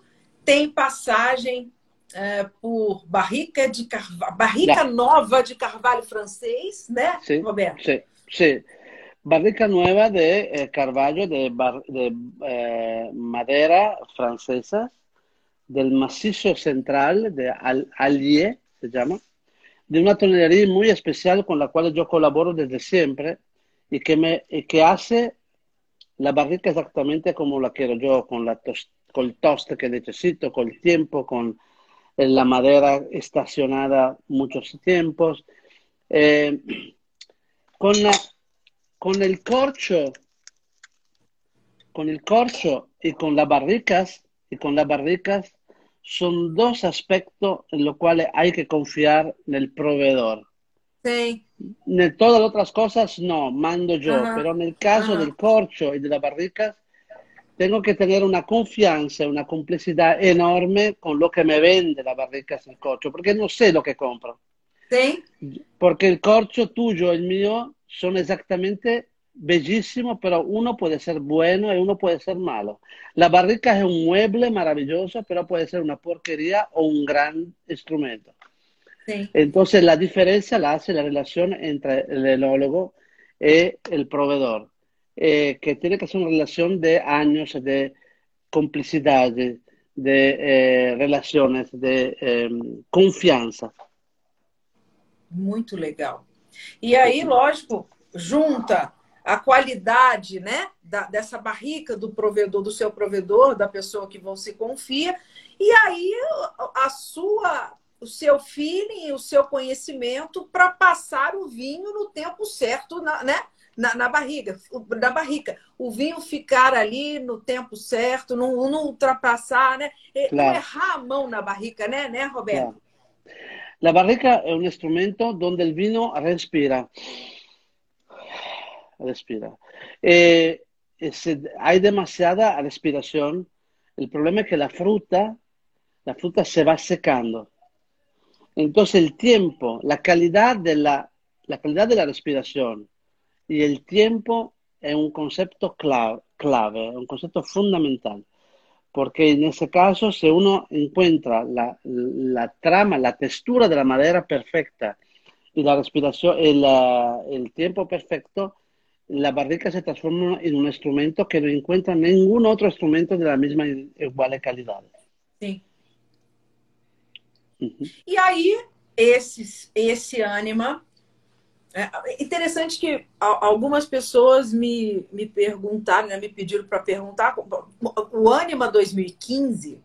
tem passagem uh, por barrica de carvalho, barrica Não. nova de carvalho francês, né, Sí, Roberto? sí, sí. Barrica nueva de eh, Carvalho de, bar- de, eh, madera francesa del macizo central de Al- Allier, se llama, de una tonelería muy especial con la cual yo colaboro desde siempre y que, me, y que hace la barrica exactamente como la quiero yo, con, la tos- con el toste que necesito, con el tiempo, con la madera estacionada muchos tiempos. Eh, con, la- con el corcho, con el corcho y con las barricas, y con las barricas son dos aspectos en los cuales hay que confiar en el proveedor. Tem. En todas las otras cosas no, mando yo, Ajá, pero en el caso ajá. del corcho y de las barricas, tengo que tener una confianza, una complicidad enorme con lo que me vende y el corcho, porque no sé lo que compro. Tem. Porque el corcho tuyo el mío son exactamente bellísimos, pero uno puede ser bueno y uno puede ser malo. La barrica es un mueble maravilloso, pero puede ser una porquería o un gran instrumento. Tem. Entonces la diferencia la hace la relación entre el enólogo y el proveedor, eh, que tiene que ser una relación de años, de complicidad, de, eh, relaciones, de eh, confianza. Muito legal. E aí, lógico, junta a qualidade né, da, dessa barrica do provedor, do seu provedor, da pessoa que você confia, e aí a sua, o seu feeling, o seu conhecimento para passar o vinho no tempo certo, na, né? Na, na barriga, na barrica. O vinho ficar ali no tempo certo, não, não ultrapassar, né? Não Claro. errar a mão na barrica, né, né, Roberto? Claro. La barrica es un instrumento donde el vino respira. Respira. Eh, se- hay demasiada respiración. El problema es que la fruta, la fruta se va secando. Entonces el tiempo, la calidad de la, la calidad de la respiración y el tiempo es un concepto clave, clave, un concepto fundamental. Porque en ese caso, si uno encuentra la, la trama, la textura de la madera perfecta y la respiración, el, el tiempo perfecto, la barrica se transforma en un instrumento que no encuentra ningún otro instrumento de la misma igual calidad. Sim. Uhum. E aí, esse, esse ânima. É interessante que algumas pessoas me, me perguntaram, né, me pediram para perguntar. O Anima 2015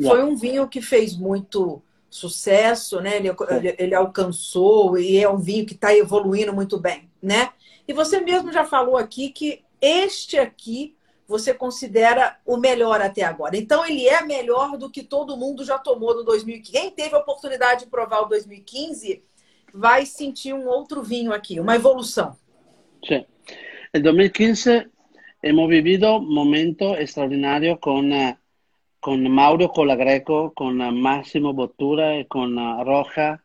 foi um vinho que fez muito sucesso, né? Ele, ele, alcançou e é um vinho que está evoluindo muito bem, né? E você mesmo já falou aqui que este aqui você considera o melhor até agora. Então, ele é melhor do que todo mundo já tomou no 2015. Quem teve a oportunidade de provar o 2015 vai sentir um outro vinho aqui, uma evolução. Sim. Em 2015 hemos vivido um momento extraordinário com con Mauro Colagreco, con Máximo Bottura y con Roja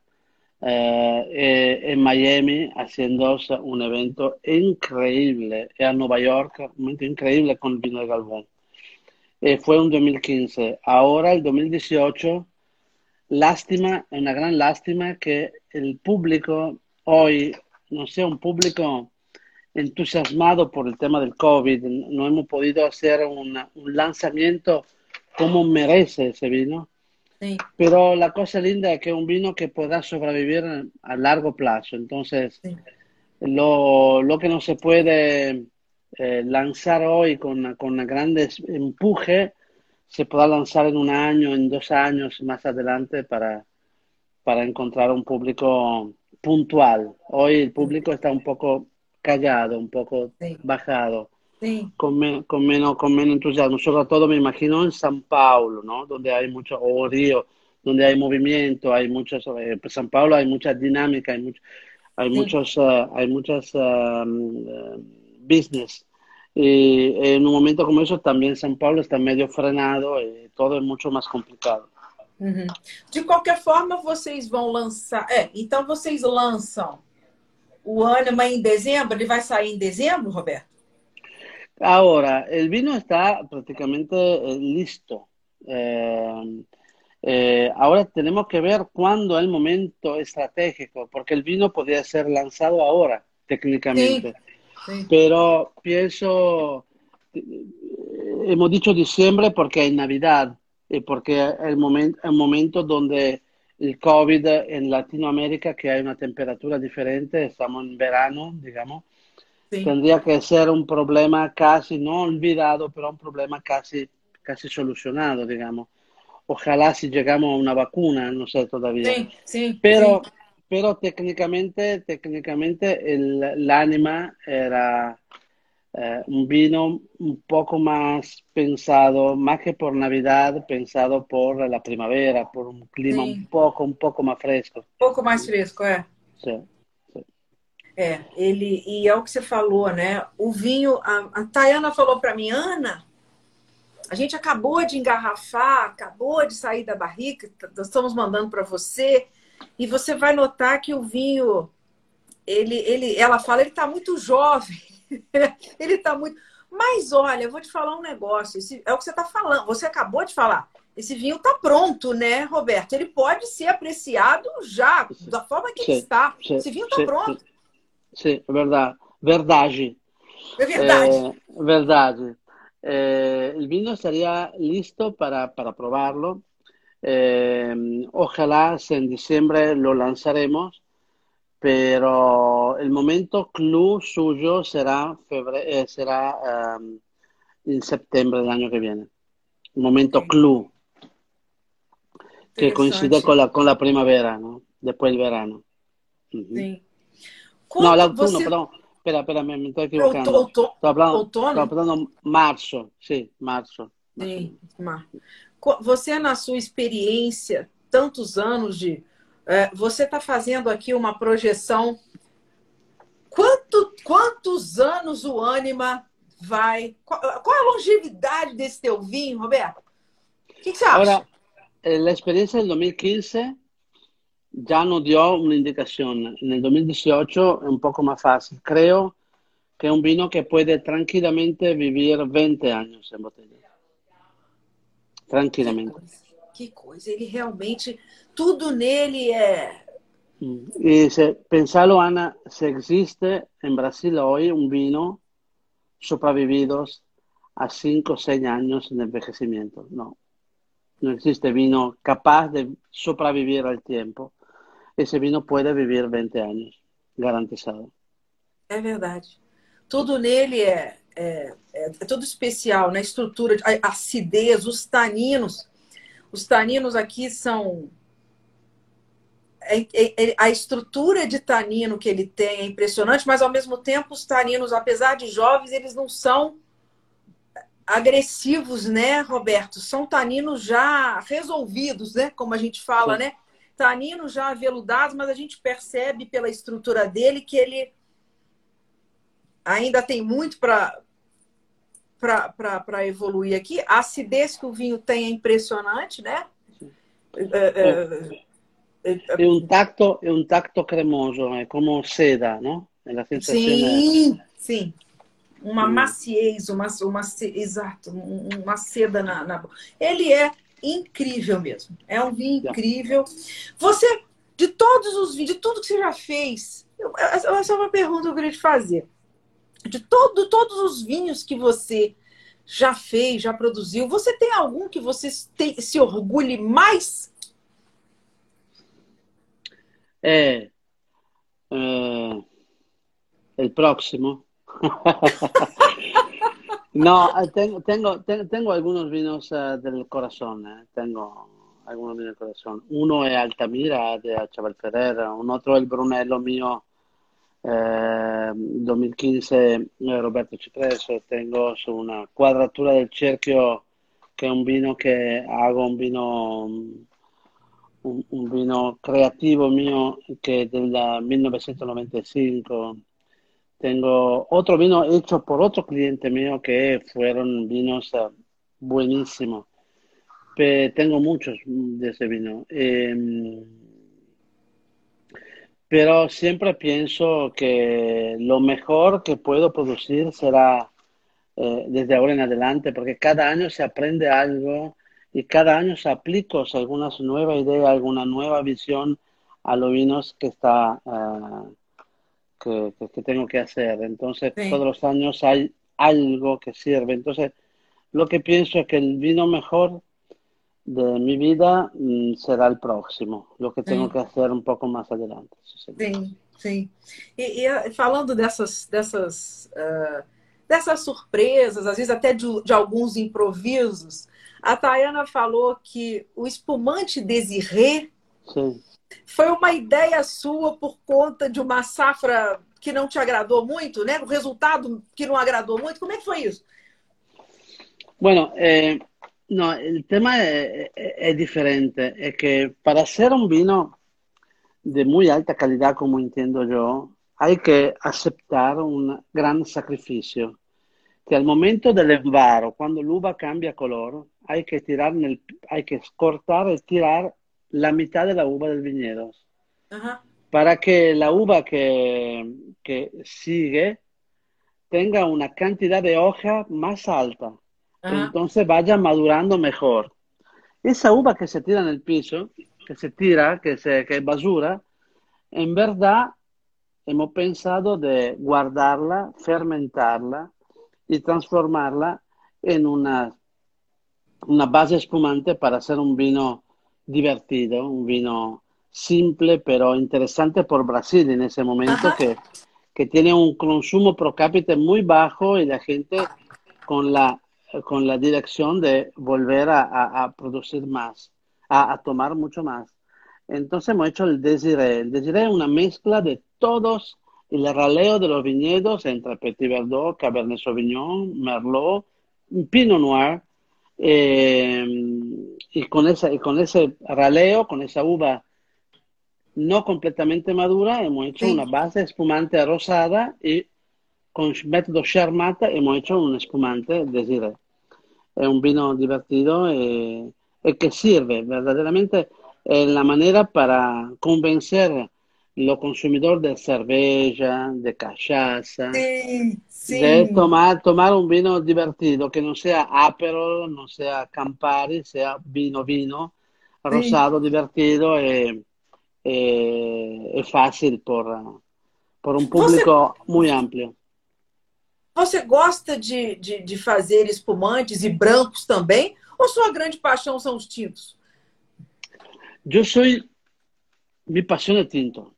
eh, eh, en Miami haciendo un evento increíble. Y a Nueva York, un momento increíble con Vino de Galvón. Eh, fue un 2015. Ahora, el 2018, lástima, una gran lástima que el público hoy, no sea un público entusiasmado por el tema del COVID, no hemos podido hacer un lanzamiento como merece ese vino. Sí. Pero la cosa linda es que es un vino que pueda sobrevivir a largo plazo. Entonces, sí. lo, lo, que no se puede eh, lanzar hoy con, con grandes empuje, se pueda lanzar en un año, en dos años más adelante para, para encontrar un público puntual. Hoy el público está un poco callado, un poco sí. bajado. Sí. Con, con, menos, con menos entusiasmo, sobre todo me imagino en San Paulo, ¿no? Donde hay mucho, o Río, donde hay movimiento, hay muchas, eh, San Paulo hay mucha dinámica, hay, mucho, hay sí. muchos, uh, hay muchas uh, business. Y en un momento como eso también San Paulo está medio frenado y todo es mucho más complicado. Uhum. De qualquer forma, vocês vão lançar. É, então vocês lançam o Anima em dezembro? Ele vai sair em dezembro, Roberto? Ahora, el vino está prácticamente eh, listo. Eh, eh, ahora tenemos que ver cuándo es el momento estratégico, porque el vino podría ser lanzado ahora, técnicamente. Sí, sí. Pero pienso, hemos dicho diciembre porque hay Navidad porque es el, moment, el momento donde el COVID en Latinoamérica, que hay una temperatura diferente, estamos en verano, digamos, Sí. Tendría que ser un problema casi, no olvidado, pero un problema casi, casi solucionado, digamos. Ojalá si llegamos a una vacuna, no sé todavía. Sí, sí. Pero, pero técnicamente, técnicamente el, el ánima era eh, un vino un poco más pensado, más que por Navidad, pensado por la primavera, por un clima sí. un poco, un poco más fresco. Un poco más fresco, é. Sí. É, ele, e é o que você falou, né? O vinho, a, a Tayana falou para mim, Ana, a gente acabou de engarrafar, acabou de sair da barrica, estamos mandando para você, e você vai notar que o vinho, ele, ele, ela fala, ele está muito jovem, ele está muito. Mas olha, eu vou te falar um negócio, esse, é o que você está falando, você acabou de falar. Esse vinho está pronto, né, Roberto? Ele pode ser apreciado já, da forma que sim, ele está. Sim, Esse vinho está pronto. Sim, é verdade. Verdade. É verdade. É, verdade. Eh, el vino estaría listo para, para probarlo. Eh, ojalá en diciembre lo lanzaremos, pero el momento club suyo será, febre, eh, será um, en septiembre del año que viene. El momento club, que coincide con la, con la primavera, ¿no? después del verano. Uh -huh. Sí. No, el autunno, você... perdão. Espera, espera, me, me estou equivocando. Outono. Estou falando, falando março, sim, março. Sim, março. Você, na sua experiência, tantos anos de. É, você está fazendo aqui uma projeção. Quanto, quantos anos o Anima vai. Qual, qual é a longevidade desse teu vinho, Roberto? O que, que você acha? Agora, a experiência de 2015 ya nos dio una indicación. En el 2018 es un poco más fácil. Creo que es un vino que puede tranquilamente vivir 20 años en botella. Tranquilamente. Que coisa. Ele realmente, tudo nele é. Y se, pensalo, Ana, si existe en Brasil hoy un vino sobrevividos a 5 o 6 años en envejecimiento. No. No existe vino capaz de sobrevivir al tiempo. Esse vinho pode viver 20 anos, garantizado. É verdade. Tudo nele é, é, é, é tudo especial, na estrutura, a acidez, os taninos. Os taninos aqui são é, é, é, a estrutura de tanino que ele tem é impressionante, mas ao mesmo tempo os taninos, apesar de jovens, eles não são agressivos, né, Roberto? São taninos já resolvidos, né? Como a gente fala, Sim. né? Taninos já aveludados, mas a gente percebe pela estrutura dele que ele ainda tem muito para para evoluir aqui. A acidez que o vinho tem é impressionante, né? É, é, è un tacto, è un tacto cremoso, è come seda, no? È la sensazione... Sim, sim. Uma hum. maciez, uma, uma, exato, uma seda na, na Ele é incrível mesmo. É um vinho incrível. Você, de todos os vinhos, de tudo que você já fez, essa é uma pergunta que eu queria te fazer. De todo, todos os vinhos que você já fez, já produziu, você tem algum que você tem, se orgulhe mais Eh, eh, el próximo. no, eh, tengo, tengo, tengo, algunos vinos uh, del corazón. Eh. Tengo algunos vinos del corazón. Uno es Altamira de Chaval Ferrer, un otro el Brunello mío eh, 2015 Roberto Cipresso. Tengo su una Quadratura del Cerchio, que es un vino que hago un vino un, vino creativo mío que es del 1995. Tengo otro vino hecho por otro cliente mío que fueron vinos uh, buenísimos. Pero tengo muchos de ese vino. Eh, pero siempre pienso que lo mejor que puedo producir será eh, desde ahora en adelante, porque cada año se aprende algo y cada año se aplico algunas nuevas ideas, alguna nueva visión a los vinos que está uh, que, que, tengo que hacer. Entonces, sí. todos los años hay algo que sirve. Entonces, lo que pienso es que el vino mejor de mi vida mm, será el próximo, lo que tengo sí. que hacer un poco más adelante. Sim, sim. E, e falando dessas, dessas, uh, dessas surpresas, às vezes até de, de alguns improvisos, A Tayana falou que o espumante Desirê Sim. foi uma ideia sua por conta de uma safra que não te agradou muito, né? O resultado que não agradou muito. Como é que foi isso? Bueno, eh, no, el tema es, es, diferente. Es que para hacer un vino de muy alta calidad, como entiendo yo, hay que aceptar un gran sacrificio. Que al momento del envaro, cuando la uva cambia color, hay que tirar, el, hay que cortar y tirar la mitad de la uva del viñedo. Ajá. Para que la uva que, que, sigue tenga una cantidad de hoja más alta. Ajá. Entonces vaya madurando mejor. Esa uva que se tira en el piso, que se tira, que, se, que es basura, en verdad hemos pensado de guardarla, fermentarla y transformarla en una una base espumante para hacer un vino divertido, un vino simple pero interesante por Brasil en ese momento que, que, tiene un consumo pro cápita muy bajo y la gente con la, con la dirección de volver a, a, a producir más, a, a, tomar mucho más. Entonces hemos hecho el Desiré. El Desiré es una mezcla de todos el raleo de los viñedos entre Petit Verdot, Cabernet Sauvignon, Merlot, Pinot Noir, eh, y, con esa, y con ese raleo, con esa uva no completamente madura, hemos hecho sí. una base espumante rosada y con método Charmata hemos hecho un espumante Desiré. Es un vino divertido y, y que sirve verdaderamente en la manera para convencer los consumidores de cerveza, de cachaza, sí, sí. de tomar, tomar un vino divertido, que no sea Aperol, no sea Campari, sea vino, vino, rosado, sí. divertido e, e, e fácil por, por público você, muito amplo. Você gosta de, de, de fazer espumantes e brancos também? ou sua grande paixão são os tintos? Eu sou. Mi passione tinto.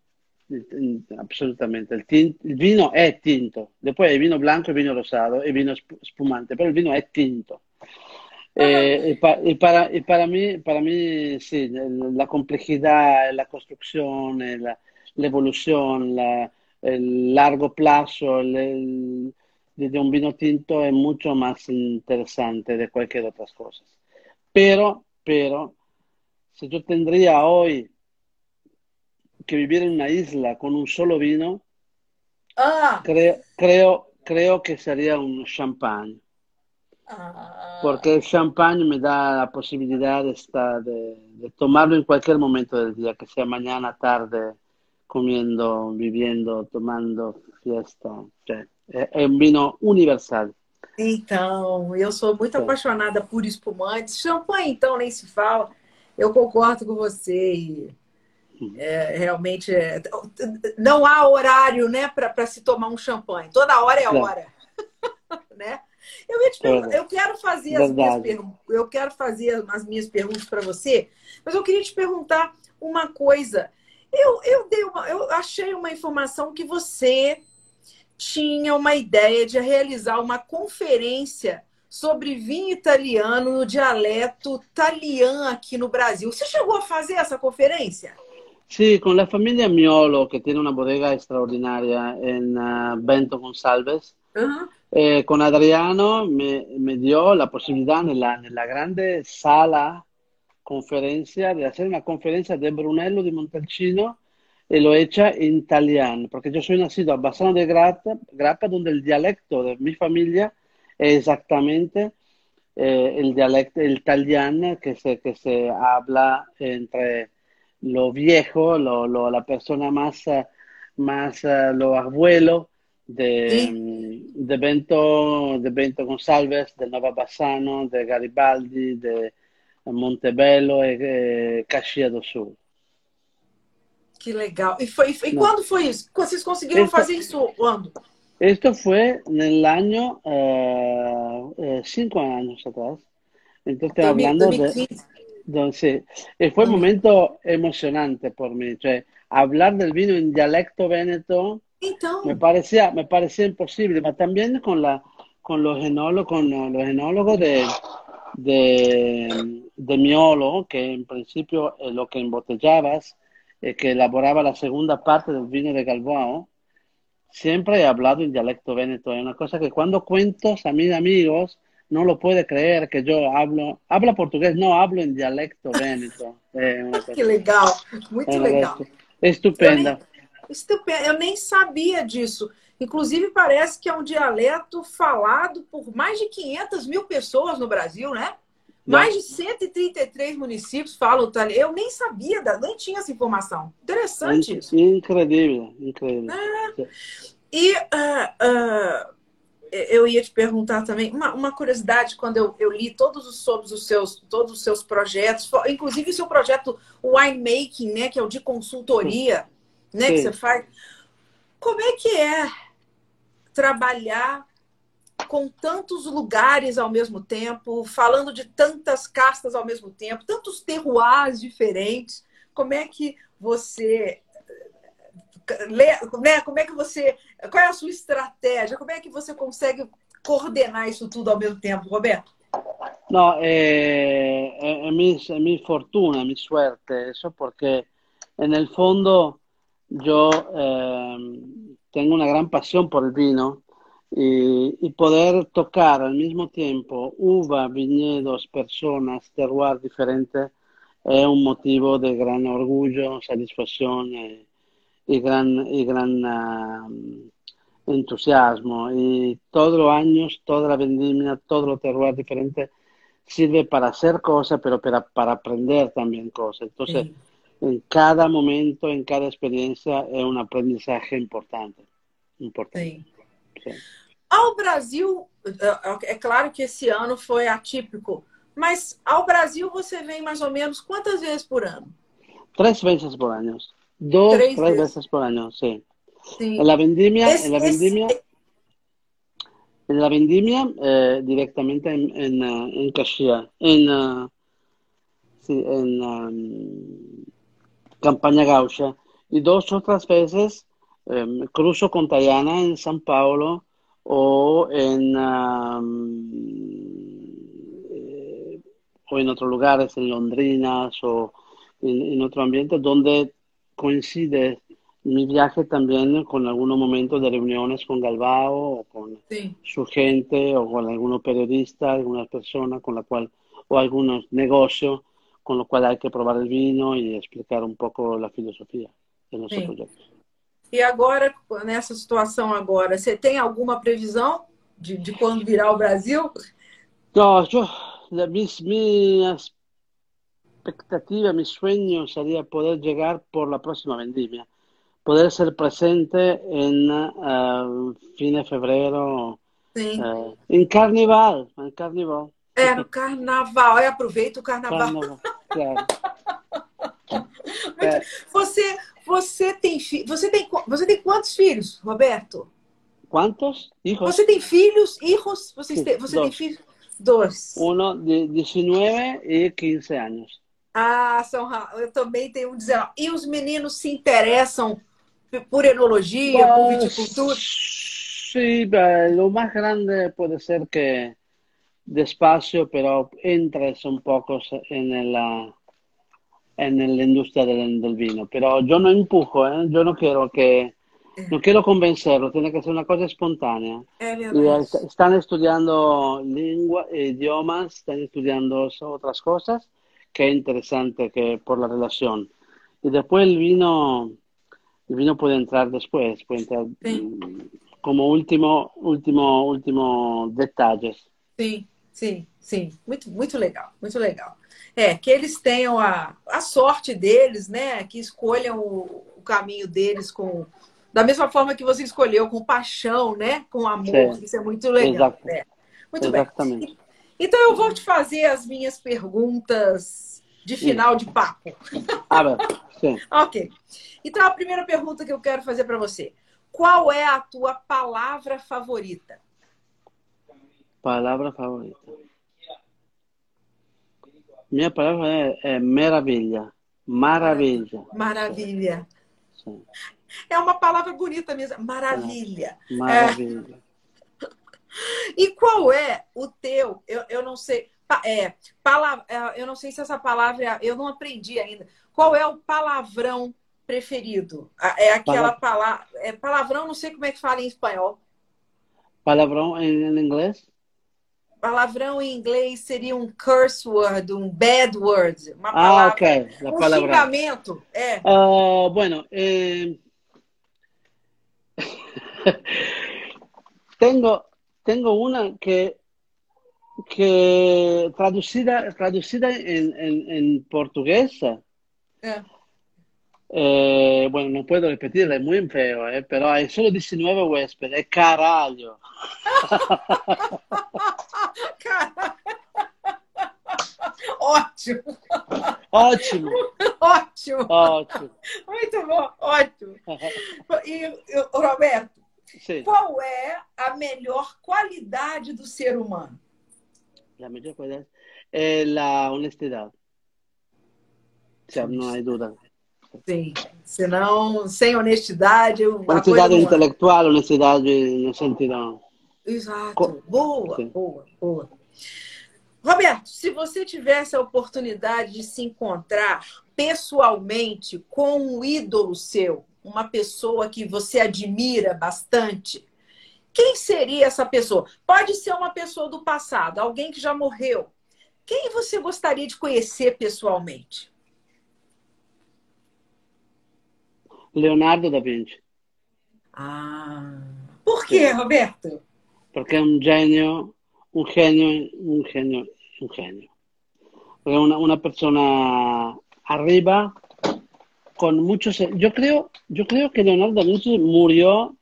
Il, tinto, il, vino è tinto, poi il vino bianco e vino rosato e vino spumante, però il vino è tinto. Eh, y, pa, y, para, y para, mí, para mí, sí, la complejidad, la construcción, la, la evolución, la, el largo plazo el, el, de un vino tinto es mucho más interesante de cualquier otra cosa. Pero, pero, si yo tendría hoy que vivir en una isla con un solo vino, ah. creo, creo, creo que sería un champán. Ah. Porque el champán me da la posibilidad de, estar, de, de, tomarlo en cualquier momento del día, que sea mañana, tarde, comiendo, viviendo, tomando fiesta. É, é um vinho universal. Então, eu sou muito é. apaixonada por espumantes. Champanhe, então, nem se fala. Eu concordo com você. E, é, realmente, é, não há horário né, para se tomar um champanhe. Toda hora é hora. né? Eu, ia te perguntar, eu quero fazer as minhas perguntas, eu quero fazer as minhas perguntas para você, mas eu queria te perguntar uma coisa. Eu, eu, dei uma, eu achei uma informação que você tinha uma ideia de realizar uma conferência sobre vinho italiano no dialeto italiano aqui no Brasil. Você chegou a fazer essa conferência? Sí, con la familia Miolo, que tiene una bodega extraordinaria en uh, Bento González. Uh -huh. eh, con Adriano me, me, dio la posibilidad en la, en la grande sala conferencia de hacer una conferencia de Brunello di Montalcino y lo hecha en italiano, porque yo soy nacido a Bassano de Grappa, Grappa donde el dialecto de mi familia es exactamente eh, el dialecto el italiano que se, que se habla entre lo viejo, lo, lo, la persona más, más uh, lo abuelo de, Sí. de, Bento, de Bento González, de Nova Bassano, de Garibaldi, de Montebello e, e Caxias do Sul. Que legal. E, foi, e Não. quando foi isso? Vocês conseguiram Esta- fazer isso quando? Esto fue en el año eh, eh, cinco años atrás. Entonces, hablando de, 2015. de- sí. Y fue un momento emocionante por mí. Cioè, hablar del vino en dialecto veneto me parecía, me parecía imposible, pero también con, la, con los enólogos, con los enólogos de, de, de Miolo, que en principio es lo que embotellabas, eh, que elaboraba la segunda parte del vino de Galvao, siempre he hablado en dialecto veneto. Es una cosa que cuando cuento a mis amigos, no lo puede creer que yo hablo, habla portugués, no hablo en dialecto veneto. Cosa- que legal. Muito legal. estupenda. Estupendo. Eu nem sabia disso. Inclusive, parece que é um dialeto falado por mais de 500 mil pessoas no Brasil, né? Mais de 133 municípios falam. Eu nem sabia, da- nem tinha essa informação. Interessante isso. Increíble, increíble. E ah, ah, eu ia te perguntar também uma, uma curiosidade quando eu, eu li todos os sobre os seus todos os seus projetos, inclusive o seu projeto winemaking, né, que é o de consultoria, né, que você faz. Como é que é trabalhar com tantos lugares ao mesmo tempo, falando de tantas castas ao mesmo tempo, tantos terroirs diferentes? Como é que você lê- né? Como é que você. Qual é a sua estratégia? Como é que você consegue coordenar isso tudo ao mesmo tempo, Roberto? No, eh, es, es mi, es mi fortuna, mi suerte, eso porque en el fondo yo eh, tengo una por el vino y, y poder tocar al mismo tiempo uva, viñedos, personas, terroir diferentes es un motivo de gran orgullo, satisfacción eh, y gran, y gran ah, entusiasmo. Y todos los años, toda la vendimia, todos los terroirs diferentes sirve para hacer cosas, pero para, para aprender también cosas. Entonces, en cada momento, en cada experiencia, es un aprendizaje importante. Importante. Sim. Ao Brasil, é claro que esse ano foi atípico, mas ao Brasil você vem mais ou menos quantas vezes por ano? Tres veces por año. Dos, Tres tres, veces. veces por año, sí. Sim. En la vendimia, en la vendimia, En la vendimia, eh, directamente en, en, eh, en Caxias, en, eh, sí, en um, Campaña Gaucha. Y dos otras veces em, cruzo con Tayana en San Paulo o en, um, eh, o en otros lugares, en Londrinas o en, en otro ambiente donde coincide mi viaje también con algunos momentos de reuniones con Galbao o con su gente o con algunos periodistas, algunas personas con la cual, o algunos negocios con lo cual hay que probar el vino y explicar un poco la filosofía de nuestro Sim. proyecto. E agora, nessa situação agora, você tem alguma previsão de, de quando virá ao Brasil? La- mis, mi expectativa, mi sueño sería poder llegar por la próxima vendimia, poder ser presente en eh, fin de febrero, Sim. eh, en carnaval, en carnaval. É, no carnaval. Aí aproveita o carnaval. Carnaval, claro. É, Você, você tem fi... você tem você tem quantos filhos, Roberto? ¿Cuántos hijos? Você tem filhos, hijos? Você, tem, você tem filhos? Dois. Uno de 19 y 15 años. Ah, São eu também tenho um 19. E os meninos se interessam por enologia, por viticultura? sí, eh, lo más grande puede ser que despacio, pero entres un poco en en la industria del, del vino. Pero yo no empujo, ¿eh? Yo no quiero que, no quiero convencerlo, tiene que ser una cosa espontánea. Y est- están estudiando lengua, idiomas, están estudiando otras cosas, que es interesante que por la relación. Y después el vino, el vino puede entrar después, puede entrar Sí. mm, como último, último, último detalles. Sim, sim, sim. Muito, muito legal, muito legal. É, que eles tenham a, a sorte deles, né? Que escolham o, o caminho deles com. Da mesma forma que você escolheu, com paixão, né? Com amor. Sim. Isso é muito legal. Exato. né? Muito bem. Exactamente. Então eu vou te fazer as minhas perguntas de final de papo. A ver, sí. Ok. Então a primeira pergunta que eu quero fazer para você: qual é a tua palavra favorita? Palabra favorita. Mi palabra es, es meraviglia. Maravilla. Maravilha. Sí. É uma palavra bonita mesmo. Maravilha. Maravilla. E qual é o teu? Eu, eu não sei. É, pala, é, eu não sei se essa palavra eu não aprendi ainda. Qual é o palavrão preferido? É aquela palavra. É palavrão, não sei como é que fala em espanhol. Palabrón en, en inglés. Palavrão em inglês seria um curse word, um bad word. Uma Ah, palavra. ok. La um palabra. xingamento. É. Ah, bueno, eh, tengo, tengo una que, que traducida, traducida en, en, en portugués. é. eh, bueno, no puedo repetirla, es muy feo, eh, pero hay solo 19 huéspedes, es caralho. Cara... Ótimo. Ótimo. Ótimo. Ótimo. Muito bom, ótimo. E, Roberto, Sim. qual é a melhor qualidade do ser humano? A melhor qualidade é a honestidade. Não há dúvida. Sim, senão, sem honestidade. Honestidade é. intelectual, honestidade no sentido Exato. Co- Boa, Sim. boa, boa. Roberto, se você tivesse a oportunidade de se encontrar pessoalmente com um ídolo seu, uma pessoa que você admira bastante, quem seria essa pessoa? Pode ser uma pessoa do passado, alguém que já morreu. Quem você gostaria de conhecer pessoalmente? Leonardo da Vinci, Ah, por quê, Roberto? Porque es un genio, un genio, un genio, un genio. Porque una, una persona arriba con muchos. Yo creo, yo creo que Leonardo da Vinci murió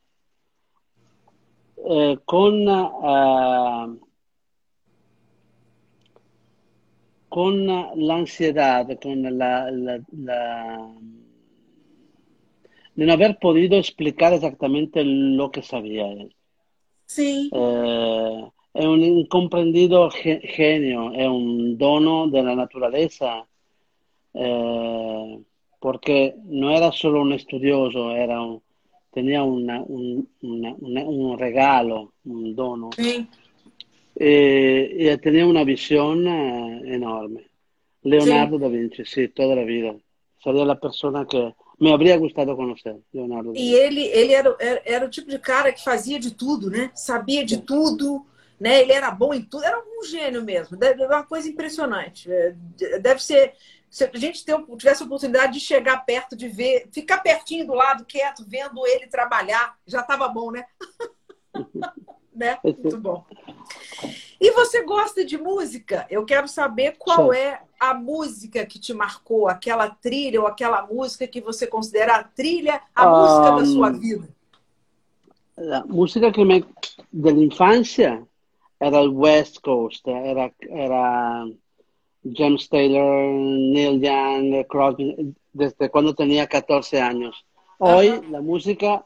eh, con ah, con la ansiedad, con la, la- la- de no haber podido explicar exactamente lo que sabía él. Sim. Eh, è un incomprendido ge- genio, è un dono della naturaleza, eh, porque no era solo un estudioso, era un- tenía una- un, una- una- un regalo, un dono, Sim. e, e tenía una visión eh, enorme. Leonardo da Vinci, sí, toda la vida. Sería la persona que me habría gustado conocer, Leonardo E ele, ele era, era, era o tipo de cara que fazia de tudo, né? Sabia de tudo, né? Ele era bom em tudo, era um gênio mesmo. Deve, é uma coisa impressionante. É, Deve ser. Se a gente tivesse a oportunidade de chegar perto, de ver, ficar pertinho do lado, quieto, vendo ele trabalhar, já estava bom, né? né? Muito bom. E você gosta de música? Eu quero saber qual Sim. é a música que te marcou, aquela trilha ou aquela música que você considera a trilha, a música da sua Um, vida. La música que me de la infancia era el West Coast, era, era James Taylor, Neil Young, Crosby, desde cuando tenía 14 años. Hoy Ajá. la música,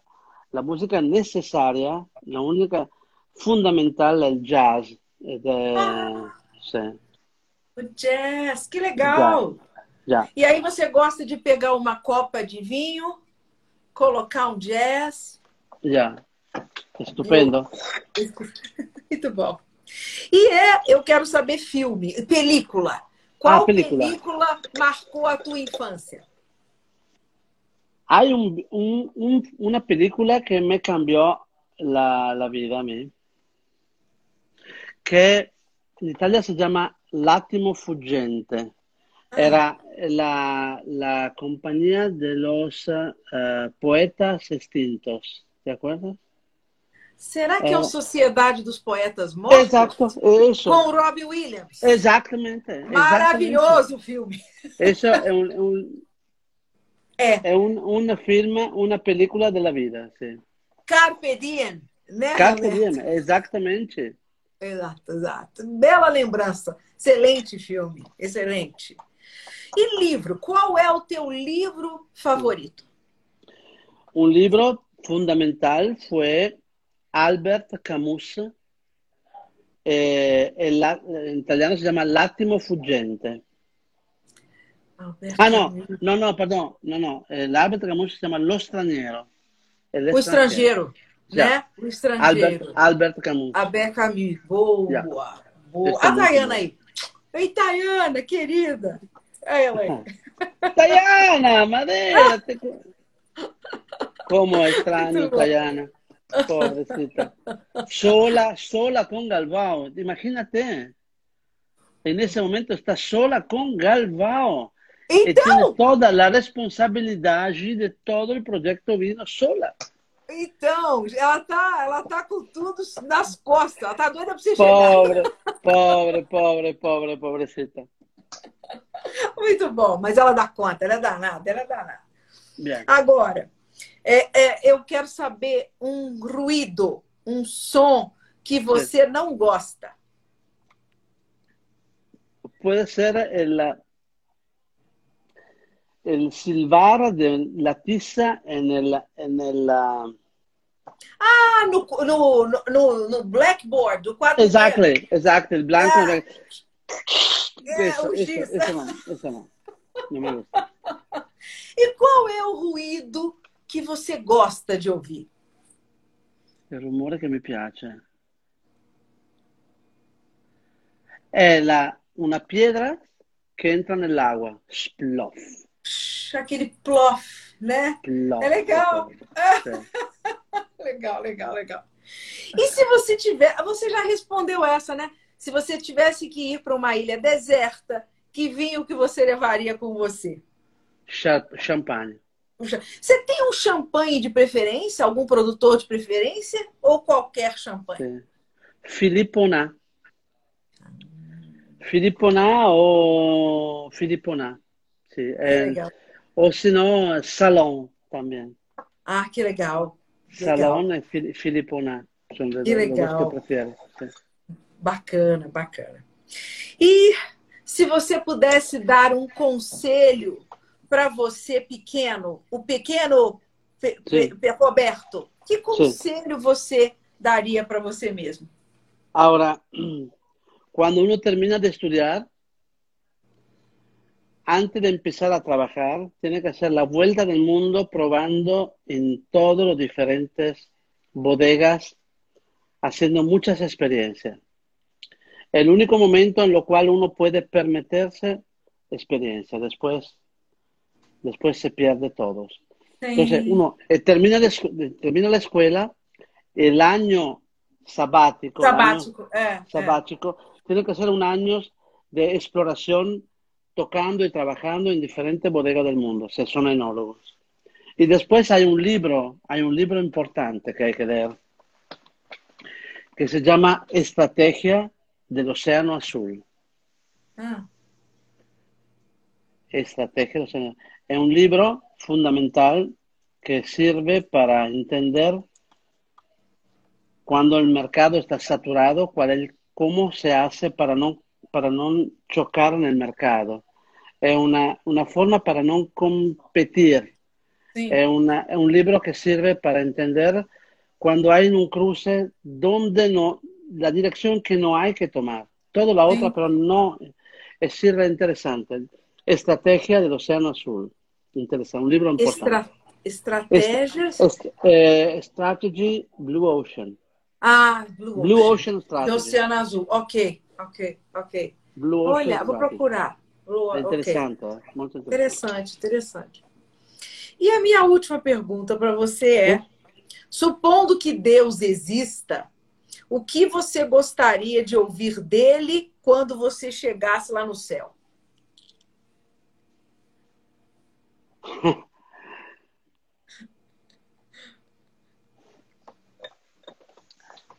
la música necesaria, la música fundamental es el jazz. Eh, de- Ah. sí, O jazz, que legal! ya. E aí você gosta de pegar uma copa de vinho, colocar um jazz. Ya, estupendo. Muito bom. E é, eu quero saber filme, película. Qual Ah, película. película marcou a tua infância? Hay un, un- un- una película que me cambió la, la vida a mí, que en Italia se llama L'attimo fuggente. Era la, la compañía de los eh, poetas extintos. ¿Te acuerdas? Será que é, É. o Sociedade dos Poetas Mortos? Exacto, eso. Com o Robbie Williams. Exactamente. Maravilhoso o filme. Es un, un- É, un- una firma, una película de la vida, sí. Carpe Diem, né? Carpe diem, exactamente. Exato, exato. Bela lembrança. Excelente filme. Excelente. E livro? Qual é o teu livro favorito? Un libro fundamental fue Albert Camus. el la- en italiano se llama L'attimo fuggente. Ah, no, Camus. no, no, perdón, no, no. Camus se llama Lo straniero. El O estrangeiro, né? O estrangeiro. Albert, Alberto Camus. Albert Camus. Boa, Já. boa. A Tayana aí. Ei, Tayana, querida. Aí ela aí. Tayana, madeira. Como é estranho, Tayana. Pobrecita. Sola, sola com Galvão. Imagínate. En ese momento está sola con Galvão. Então... E tiene toda a responsabilidade de todo o projeto vindo sola então, ela tá, ela tá com tudo nas costas. Ela tá doida pra você chegar. Pobre, pobre, pobre, pobre, pobrecita. Muito bom, mas ela dá conta, ela é danada, ela é danada. Agora, é, é, eu quero saber um ruído, um som que você não gosta. Puede ser el, il Silvara della Tissa è nella, e nella... Eh, ah, no, no, no, no blackboard, o quadro. Exactly, exactly, il blanco. Yeah. Isso, é, isso, isso, não, isso não. não e qual è il ruido che você gosta di ouvir? Il rumore che mi piace è la, una pietra che entra nell'acqua, sploff. Psh, Aquele plof, né? Sploff. É legal. Sì. Legal, legal, legal. E se você tiver, você já respondeu essa, né? Se você tivesse que ir para uma ilha deserta, que vinho que você levaria com você? Cha- Champagne. Puxa, Você tem um champanhe de preferência? Algum produtor de preferência? Ou qualquer champanhe? Sì. Filipponà. Filipponà o Filipponà. Sim. É, legal. Ou se não, é salão também. Ah, que legal. Salão e né? Filipona. Que legal. Que eu prefiro. Bacana, bacana. E se você pudesse dar um conselho para você pequeno, o pequeno pe, pe, Roberto, que conselho Sim. você daria para você mesmo? Agora, quando uno termina de estudar, antes de empezar a trabajar, tiene que hacer la vuelta del mundo probando en todos los diferentes bodegas, haciendo muchas experiencias. El único momento en lo cual uno puede permitirse experiencia, después, después se pierde todo. Sí. Entonces, uno eh, termina, de escu- termina la escuela, el año sabático, Sabático, año sabático tiene que ser un año de exploración tocando y trabajando en diferentes bodegas del mundo, si son enólogos. Y después hay un libro, hay un libro importante que hay que leer, que se llama Estrategia del Océano Azul. Ah, Estrategia del Océano Es un libro fundamental que sirve para entender cuando el mercado está saturado, cuál es, cómo se hace para no, para no chocar en el mercado. Es una, una forma para no competir. sim. Es, una, es un libro que sirve para entender cuando hay un cruce donde no, la dirección que no hay que tomar. Todo la otra, Sí. pero no, es sirve interesante. Estrategia del Océano Azul. Interesante, un libro importante. Estra... Estratégias. Est- eh, strategy Blue Ocean. Ah, Blue, Blue Ocean. Ocean Do Strategy. Oceano Azul. Ok, ok, ok. Blue Ocean Olha, vou Strategy. procurar. Blue, É interessante, é muito interessante. Interessante, interessante. E a minha última pergunta para você é: supondo que Deus exista, o que você gostaria de ouvir dele quando você chegasse lá no céu?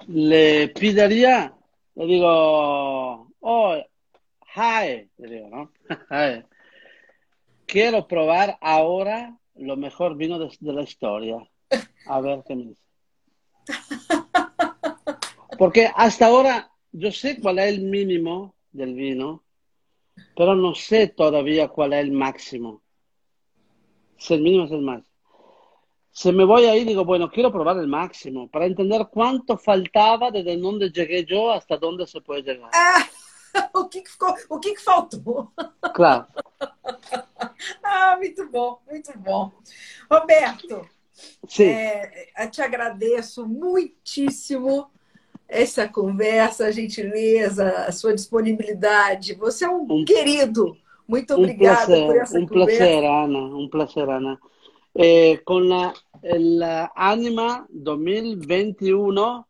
Le pediría, le digo, oh, hi, le digo, ¿no? Hi. Quiero probar ahora lo mejor vino de, de la historia. A ver qué me dice. Porque hasta ahora yo sé cuál es el mínimo del vino, pero no sé todavía cuál es el máximo. Si el mínimo es el máximo. Si me voy ahí, digo, bueno, quiero probar el máximo para entender cuánto faltaba desde donde llegué yo hasta dónde se puede llegar. O que, que ficou, o que, que faltou? Claro. Ah, muito bom, muito bom. Roberto, Sí, é, eu te agradeço muitíssimo essa conversa, a gentileza, a sua disponibilidade. Você é um, Um- querido. Muito obrigada por placer, essa un conversa. placer, Ana, un placer, Ana. Eh, con la, la Anima 2021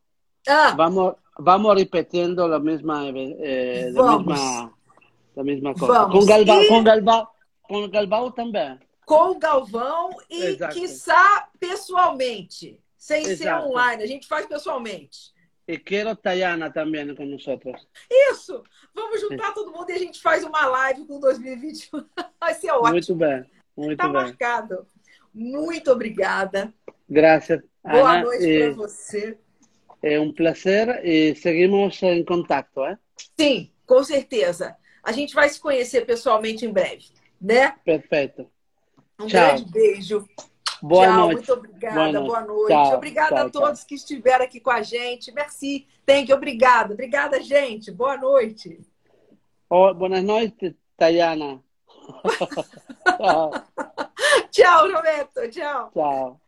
Ah, vamos, vamos repetindo a mesma, eh, a mesma, a mesma coisa. Vamos. Com Galvão, e... com Galvão, com Galvão também. Com Galvão e, Exato. quiçá, pessoalmente. Sem Exato. ser online, a gente faz pessoalmente. E quero Tayana também com nós. Isso! Vamos juntar todo mundo e a gente faz uma live com 2021. Vai ser ótimo. Muito bem. Muito tá bem. marcado. Muito obrigada. Graças. Boa Ana, noite e... para você. É um prazer e seguimos em contato, é? Sim, com certeza. A gente vai se conhecer pessoalmente em breve, né? Perfeito. Um Tchau. grande beijo. Boa tchau, noite. muito obrigada. Boa noite. Boa noite. Tchau, obrigada tchau, a todos que estiveram aqui com a gente. Merci. Thank you. Obrigada. Obrigada, gente. Boa noite. Oh, buenas noites, Tayana. Tchau, Tchau, Roberto. Tchau. tchau.